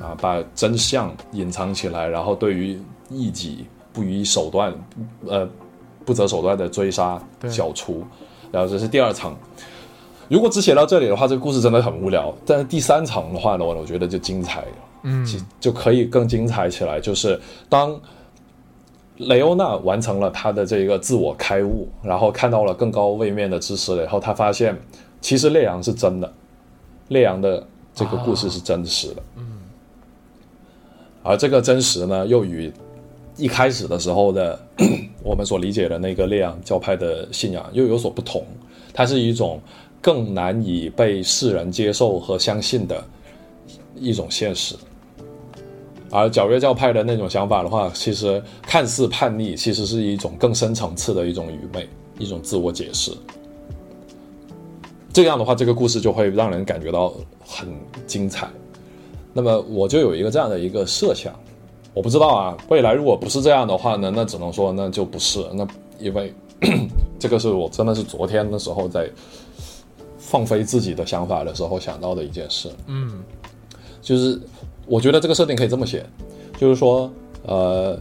啊，把真相隐藏起来，然后对于异己不予手段，呃，不择手段的追杀剿除，然后这是第二层。如果只写到这里的话，这个故事真的很无聊。但是第三层的话呢，我觉得就精彩了，嗯，就可以更精彩起来。就是当雷欧娜完成了他的这个自我开悟，然后看到了更高位面的知识了以后，他发现其实烈阳是真的，烈阳的这个故事是真实的，嗯。而这个真实呢，又与一开始的时候的 我们所理解的那个烈阳教派的信仰又有所不同。它是一种更难以被世人接受和相信的一种现实。而皎月教派的那种想法的话，其实看似叛逆，其实是一种更深层次的一种愚昧，一种自我解释。这样的话，这个故事就会让人感觉到很精彩。那么我就有一个这样的一个设想，我不知道啊，未来如果不是这样的话呢，那只能说那就不是，那因为 这个是我真的是昨天的时候在放飞自己的想法的时候想到的一件事，嗯，就是我觉得这个设定可以这么写，就是说，呃，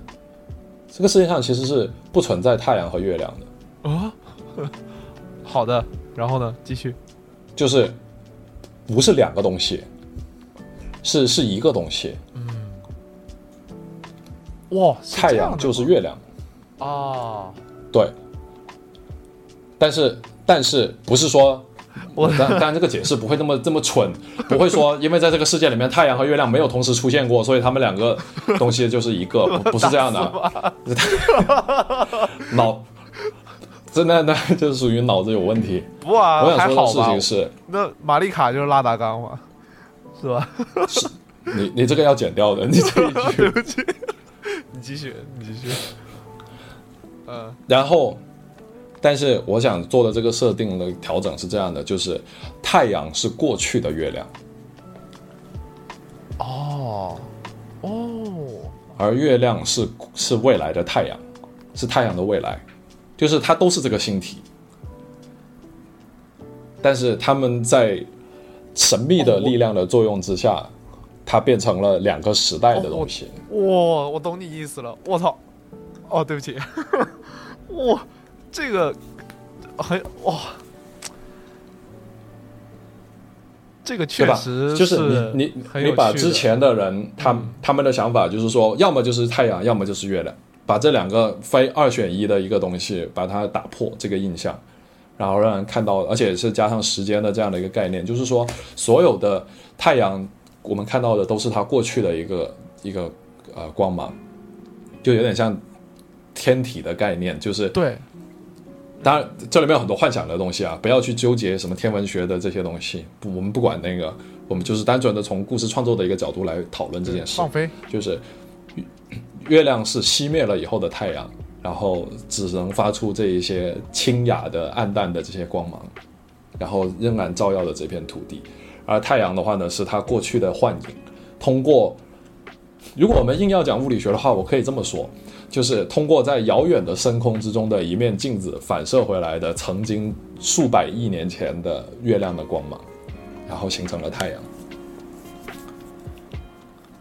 这个世界上其实是不存在太阳和月亮的。啊，好的，然后呢，继续，就是不是两个东西。是是一个东西，嗯，哇，太阳就是月亮，啊，对，但是但是不是说我当当然这个解释不会那么这么蠢，不会说因为在这个世界里面太阳和月亮没有同时出现过，所以他们两个东西就是一个，不不是这样的。脑，真的那就是属于脑子有问题。不啊，我想说的事情是，那玛丽卡就是拉达冈嘛，是吧？是，你你这个要剪掉的，你这一句。对不起，你继续，你继续。嗯，然后，但是我想做的这个设定的调整是这样的，就是太阳是过去的月亮。哦，哦，而月亮是是未来的太阳，是太阳的未来，就是它都是这个星体，但是他们在神秘的力量的作用之下，它变成了两个时代的东西。哇，我懂你意思了，我操！哦，对不起，哇，这个很哇，这个确实就是你你你把之前的人他他们的想法就是说，要么就是太阳，要么就是月亮，把这两个非二选一的一个东西把它打破这个印象，然后让人看到，而且是加上时间的这样的一个概念，就是说所有的太阳我们看到的都是它过去的一个一个呃光芒，就有点像。天体的概念就是对，当然这里面有很多幻想的东西啊，不要去纠结什么天文学的这些东西，不，我们不管那个，我们就是单纯的从故事创作的一个角度来讨论这件事。放飞，就是月亮是熄灭了以后的太阳，然后只能发出这一些清雅的、暗淡的这些光芒，然后仍然照耀着这片土地。而太阳的话呢，是它过去的幻影，通过，如果我们硬要讲物理学的话，我可以这么说。就是通过在遥远的深空之中的一面镜子反射回来的曾经数百亿年前的月亮的光芒，然后形成了太阳。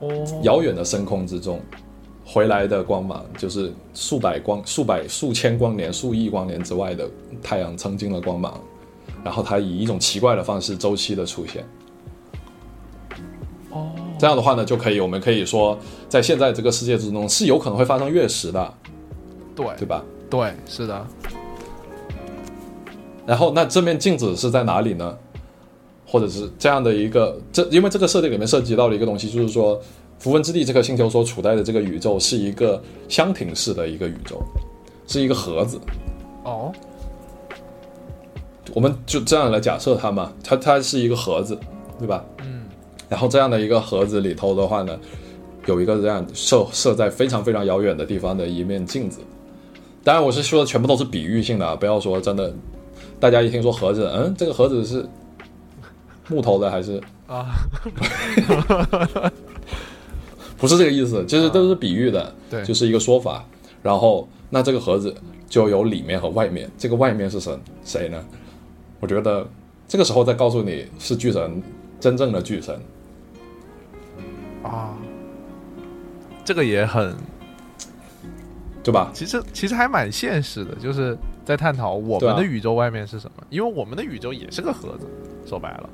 哦，遥远的深空之中回来的光芒，就是数百光、数百、数千光年、数亿光年之外的太阳曾经的光芒，然后它以一种奇怪的方式周期的出现。哦。这样的话呢，就可以，我们可以说，在现在这个世界之中是有可能会发生月食的，对对吧？对，是的。然后，那这面镜子是在哪里呢？或者是这样的一个，这因为这个设定里面涉及到了一个东西，就是说，符文之地这颗星球所处在的这个宇宙是一个箱庭式的一个宇宙，是一个盒子。哦，我们就这样来假设它嘛，它它是一个盒子，对吧？嗯。然后这样的一个盒子里头的话呢，有一个这样设设在非常非常遥远的地方的一面镜子。当然，我是说的全部都是比喻性的啊，不要说真的。大家一听说盒子，嗯，这个盒子是木头的还是啊？不是这个意思，其实都是比喻的，对，就是一个说法。然后，那这个盒子就有里面和外面，这个外面是神谁呢？我觉得这个时候再告诉你是巨神，真正的巨神。啊，这个也很，对吧？其实其实还蛮现实的，就是在探讨我们的宇宙外面是什么，因为我们的宇宙也是个盒子，说白了。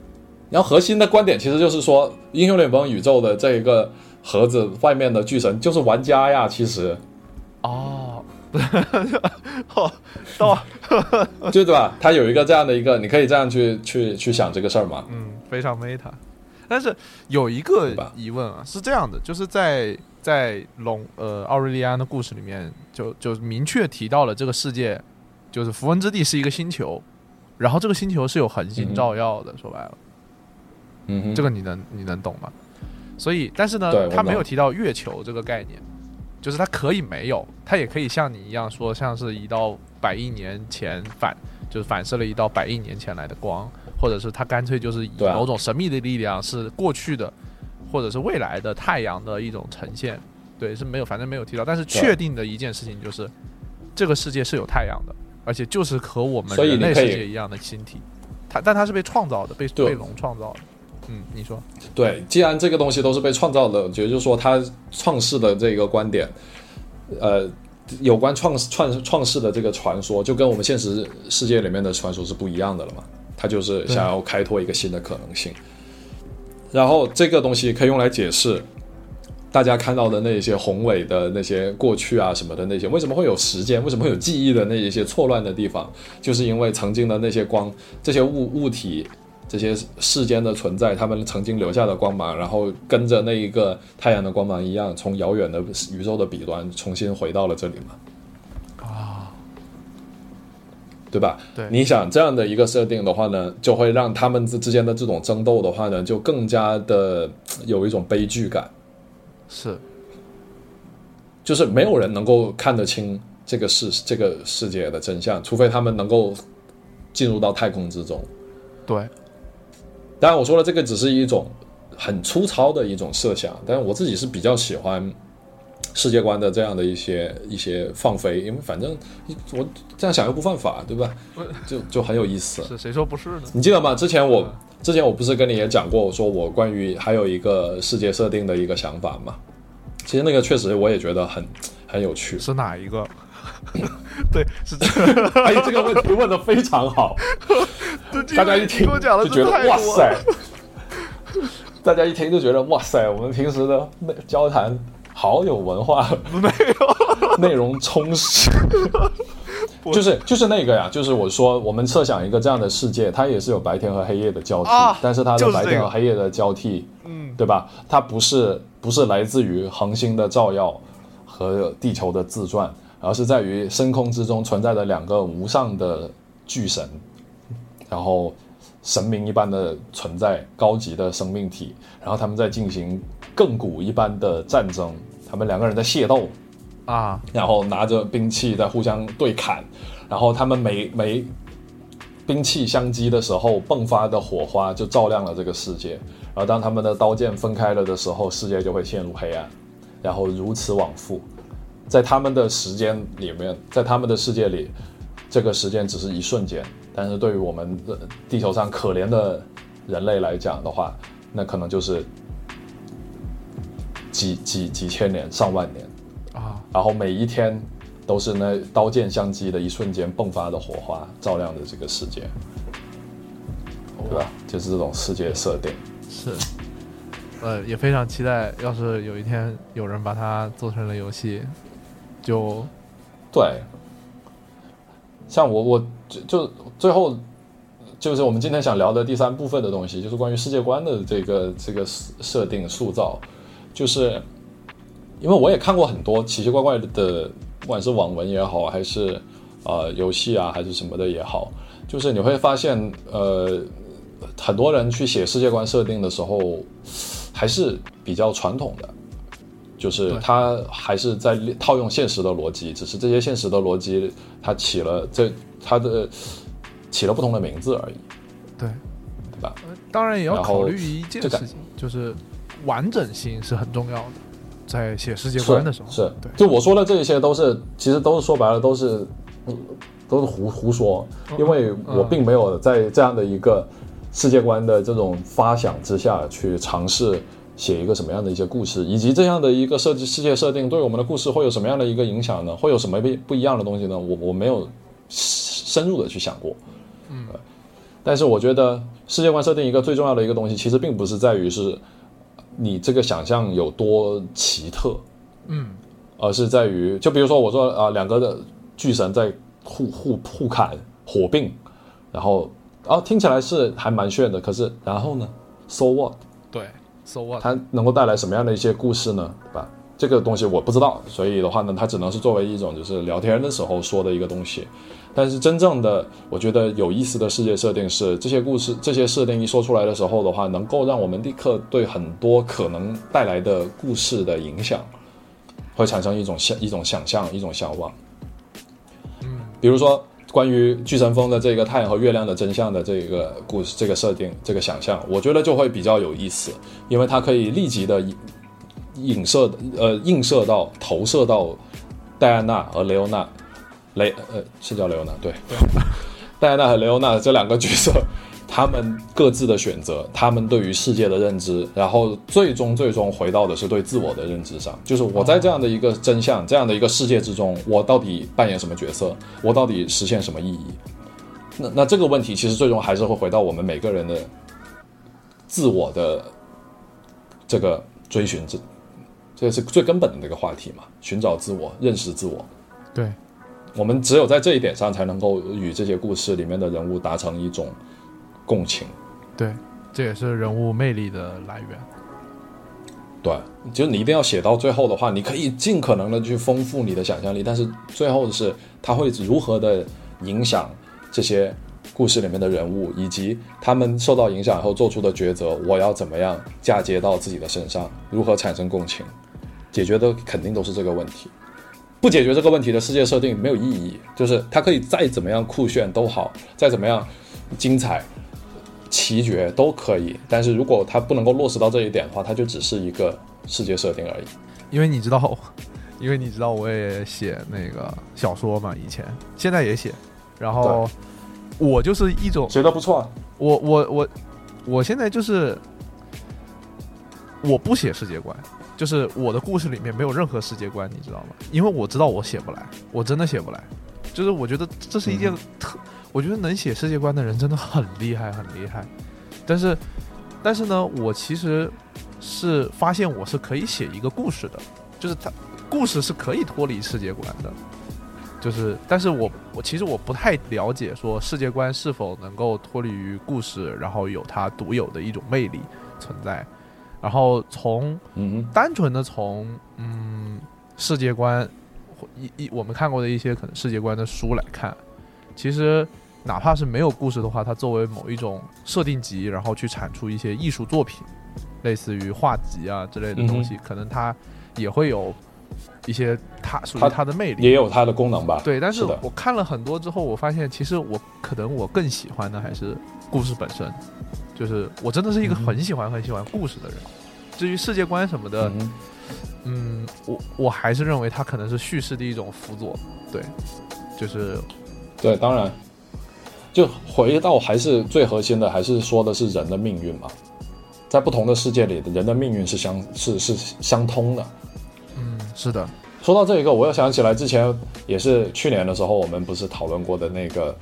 然后核心的观点其实就是说，英雄联盟宇宙的这一个盒子外面的巨神就是玩家呀，其实。哦，哦，到，就对吧？他有一个这样的一个，你可以这样去去去想这个事儿嘛。嗯，非常 meta。但是有一个疑问啊，是这样的，就是在在龙呃奥瑞利安的故事里面，就就明确提到了这个世界，就是符文之地是一个星球，然后这个星球是有恒星照耀的，说白了，嗯，这个你能你能懂吗？所以，但是呢，他没有提到月球这个概念，就是它可以没有，它也可以像你一样说，像是一道百亿年前反，就是反射了一道百亿年前来的光。或者是他干脆就是以某种神秘的力量是过去的，或者是未来的太阳的一种呈现，对，是没有，反正没有提到。但是确定的一件事情就是，这个世界是有太阳的，而且就是和我们人类世界一样的星体。它，但它是被创造的，被被龙创造的。嗯，你说？对，既然这个东西都是被创造的，我觉得就是说他创世的这个观点，呃，有关创创创世的这个传说，就跟我们现实世界里面的传说是不一样的了嘛。他就是想要开拓一个新的可能性，然后这个东西可以用来解释大家看到的那些宏伟的那些过去啊什么的那些，为什么会有时间？为什么会有记忆的那一些错乱的地方？就是因为曾经的那些光，这些物物体，这些世间的存在，他们曾经留下的光芒，然后跟着那一个太阳的光芒一样，从遥远的宇宙的彼端重新回到了这里嘛。对吧？对，你想这样的一个设定的话呢，就会让他们之之间的这种争斗的话呢，就更加的有一种悲剧感。是，就是没有人能够看得清这个世这个世界的真相，除非他们能够进入到太空之中。对，当然我说的这个只是一种很粗糙的一种设想，但是我自己是比较喜欢。世界观的这样的一些一些放飞，因为反正我这样想又不犯法，对吧？就就很有意思。是谁说不是呢？你记得吗？之前我之前我不是跟你也讲过，我说我关于还有一个世界设定的一个想法嘛。其实那个确实我也觉得很很有趣。是哪一个？对，是这个。哎，这个问题问的非常好。大家一听就觉得哇塞！大家一听就觉得哇塞！我们平时的交谈。好有文化，没有 内容充实，就是就是那个呀，就是我说我们设想一个这样的世界，它也是有白天和黑夜的交替，但是它的白天和黑夜的交替，嗯，对吧？它不是不是来自于恒星的照耀和地球的自转，而是在于深空之中存在的两个无上的巨神，然后神明一般的存在，高级的生命体，然后他们在进行亘古一般的战争。他们两个人在械斗，啊，然后拿着兵器在互相对砍，然后他们每每兵器相击的时候，迸发的火花就照亮了这个世界。然后当他们的刀剑分开了的时候，世界就会陷入黑暗，然后如此往复。在他们的时间里面，在他们的世界里，这个时间只是一瞬间，但是对于我们的地球上可怜的人类来讲的话，那可能就是。几几几千年、上万年啊，然后每一天都是那刀剑相击的一瞬间迸发的火花，照亮着这个世界，对吧？就是这种世界设定。是，呃，也非常期待，要是有一天有人把它做成了游戏，就对。像我，我就就最后就是我们今天想聊的第三部分的东西，就是关于世界观的这个这个设定塑造。就是，因为我也看过很多奇奇怪怪的，不管是网文也好，还是呃游戏啊，还是什么的也好，就是你会发现，呃，很多人去写世界观设定的时候，还是比较传统的，就是他还是在套用现实的逻辑，只是这些现实的逻辑，它起了这它的起了不同的名字而已，对，对吧？当然也要考虑一件事情，就是。完整性是很重要的，在写世界观的时候，是对。就我说的这一些，都是其实都是说白了，都是都是胡胡说，因为我并没有在这样的一个世界观的这种发想之下去尝试写一个什么样的一些故事，以及这样的一个设计世界设定对我们的故事会有什么样的一个影响呢？会有什么不不一样的东西呢？我我没有深入的去想过，嗯。但是我觉得世界观设定一个最重要的一个东西，其实并不是在于是。你这个想象有多奇特，嗯，而是在于，就比如说我说啊，两个的巨神在互互互砍火并，然后啊听起来是还蛮炫的，可是然后呢，so what？对，so what？它能够带来什么样的一些故事呢？对吧？这个东西我不知道，所以的话呢，它只能是作为一种就是聊天的时候说的一个东西。但是真正的，我觉得有意思的世界设定是，这些故事、这些设定一说出来的时候的话，能够让我们立刻对很多可能带来的故事的影响，会产生一种想、一种想象、一种向往。嗯，比如说关于巨神峰的这个太阳和月亮的真相的这个故事、这个设定、这个想象，我觉得就会比较有意思，因为它可以立即的影射、呃映射到、投射到戴安娜和雷欧娜。雷呃是叫雷欧娜对，戴安娜和雷欧娜这两个角色，他们各自的选择，他们对于世界的认知，然后最终最终回到的是对自我的认知上，就是我在这样的一个真相、这样的一个世界之中，我到底扮演什么角色，我到底实现什么意义？那那这个问题其实最终还是会回到我们每个人的自我的这个追寻之这是最根本的那个话题嘛，寻找自我，认识自我。对，我们只有在这一点上才能够与这些故事里面的人物达成一种共情。对，这也是人物魅力的来源。对，就是你一定要写到最后的话，你可以尽可能的去丰富你的想象力，但是最后的是他会如何的影响这些故事里面的人物，以及他们受到影响后做出的抉择，我要怎么样嫁接到自己的身上，如何产生共情，解决的肯定都是这个问题。不解决这个问题的世界设定没有意义，就是它可以再怎么样酷炫都好，再怎么样精彩。奇绝都可以，但是如果它不能够落实到这一点的话，它就只是一个世界设定而已。因为你知道，因为你知道，我也写那个小说嘛，以前现在也写，然后我就是一种写的不错。我我我我现在就是我不写世界观，就是我的故事里面没有任何世界观，你知道吗？因为我知道我写不来，我真的写不来。就是我觉得这是一件特。我觉得能写世界观的人真的很厉害，很厉害。但是，但是呢，我其实是发现我是可以写一个故事的，就是它故事是可以脱离世界观的。就是，但是我我其实我不太了解说世界观是否能够脱离于故事，然后有它独有的一种魅力存在。然后从嗯单纯的从嗯世界观一一我们看过的一些可能世界观的书来看，其实。哪怕是没有故事的话，它作为某一种设定集，然后去产出一些艺术作品，类似于画集啊之类的东西，可能它也会有一些它属于它的魅力，也有它的功能吧。对，但是我看了很多之后，我发现其实我可能我更喜欢的还是故事本身，就是我真的是一个很喜欢很喜欢故事的人。至于世界观什么的，嗯，我我还是认为它可能是叙事的一种辅佐。对，就是对，当然。就回到还是最核心的，还是说的是人的命运嘛，在不同的世界里，人的命运是相是是相通的。嗯，是的。说到这一个，我又想起来之前也是去年的时候，我们不是讨论过的那个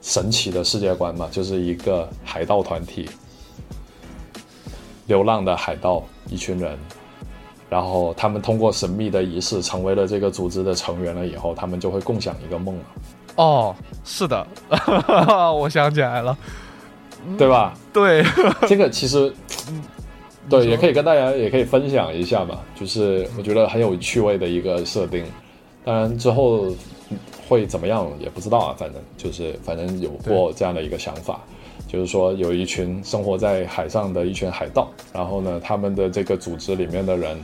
神奇的世界观嘛，就是一个海盗团体，流浪的海盗一群人，然后他们通过神秘的仪式成为了这个组织的成员了以后，他们就会共享一个梦了。哦，是的，我想起来了，对吧？对，这个其实，对，也可以跟大家也可以分享一下嘛，就是我觉得很有趣味的一个设定。当然之后会怎么样也不知道啊，反正就是反正有过这样的一个想法，就是说有一群生活在海上的一群海盗，然后呢，他们的这个组织里面的人，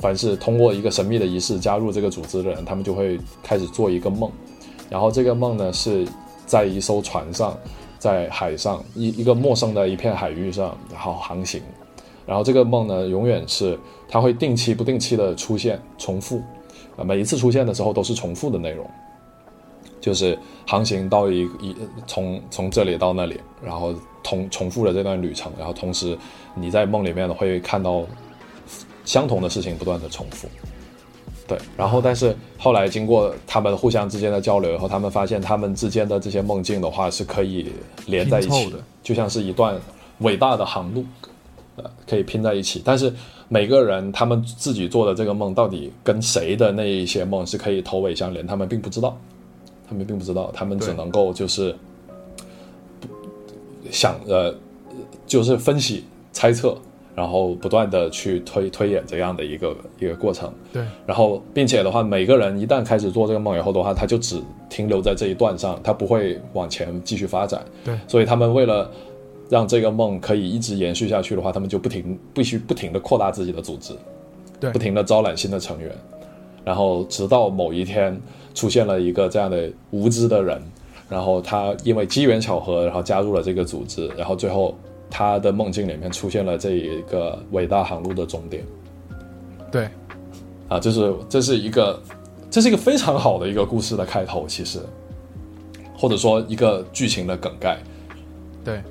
凡是通过一个神秘的仪式加入这个组织的人，他们就会开始做一个梦。然后这个梦呢，是在一艘船上，在海上一一个陌生的一片海域上，然后航行。然后这个梦呢，永远是它会定期不定期的出现重复，每一次出现的时候都是重复的内容，就是航行到一一从从这里到那里，然后重重复了这段旅程，然后同时你在梦里面会看到相同的事情不断的重复。对，然后但是后来经过他们互相之间的交流以后，他们发现他们之间的这些梦境的话是可以连在一起的，就像是一段伟大的航路，呃，可以拼在一起。但是每个人他们自己做的这个梦到底跟谁的那一些梦是可以头尾相连，他们并不知道，他们并不知道，他们只能够就是想呃，就是分析猜测。然后不断的去推推演这样的一个一个过程，对。然后并且的话，每个人一旦开始做这个梦以后的话，他就只停留在这一段上，他不会往前继续发展。对。所以他们为了让这个梦可以一直延续下去的话，他们就不停必须不停的扩大自己的组织，对，不停的招揽新的成员，然后直到某一天出现了一个这样的无知的人，然后他因为机缘巧合，然后加入了这个组织，然后最后。他的梦境里面出现了这一个伟大航路的终点，对，啊，就是这是一个，这是一个非常好的一个故事的开头，其实，或者说一个剧情的梗概，对，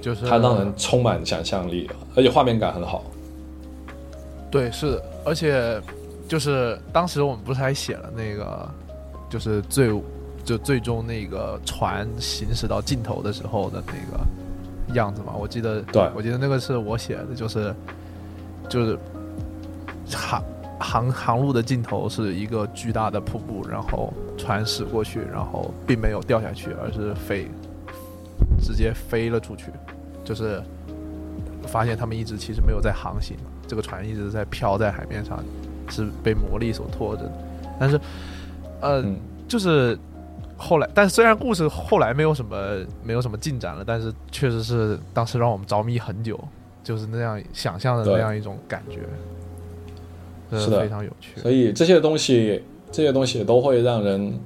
就是。它让人充满想象力，而且画面感很好，对，是的，而且就是当时我们不是还写了那个，就是最就最终那个船行驶到尽头的时候的那个。样子嘛，我记得，对。我记得那个是我写的，就是，就是航航航路的尽头是一个巨大的瀑布，然后船驶过去，然后并没有掉下去，而是飞，直接飞了出去，就是发现他们一直其实没有在航行，这个船一直在漂在海面上，是被魔力所拖着的，但是，呃，就是后来，但虽然故事后来没有什么没有什么进展了，但是确实是当时让我们着迷很久。就是那样想象的那样一种感觉，是的，非常有趣。所以这些东西，这些东西都会让人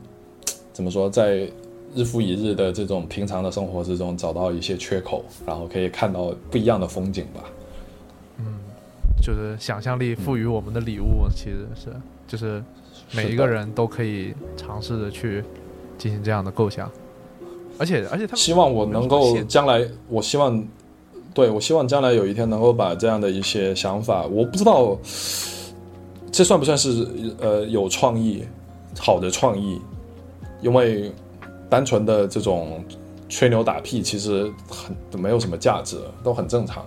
怎么说，在日复一日的这种平常的生活之中找到一些缺口，然后可以看到不一样的风景吧。嗯，就是想象力赋予我们的礼物，其实是就是每一个人都可以尝试着去进行这样的构想，而且而且他希望我能够将来，我希望。对，我希望将来有一天能够把这样的一些想法，我不知道这算不算是呃有创意、好的创意，因为单纯的这种吹牛打屁其实很没有什么价值，都很正常。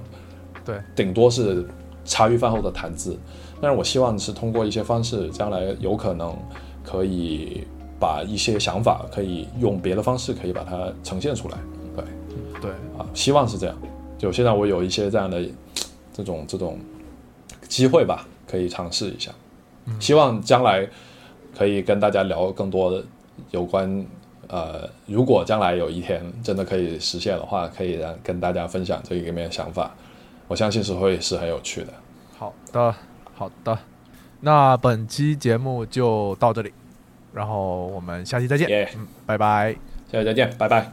对，顶多是茶余饭后的谈资。但是我希望是通过一些方式，将来有可能可以把一些想法可以用别的方式可以把它呈现出来。对，对啊，希望是这样。就现在我有一些这样的这种这种机会吧，可以尝试一下。希望将来可以跟大家聊更多的有关呃，如果将来有一天真的可以实现的话，可以让跟大家分享这一面想法。我相信是会是很有趣的。好的，好的，那本期节目就到这里，然后我们下期再见。嗯，拜拜，下期再见，拜拜。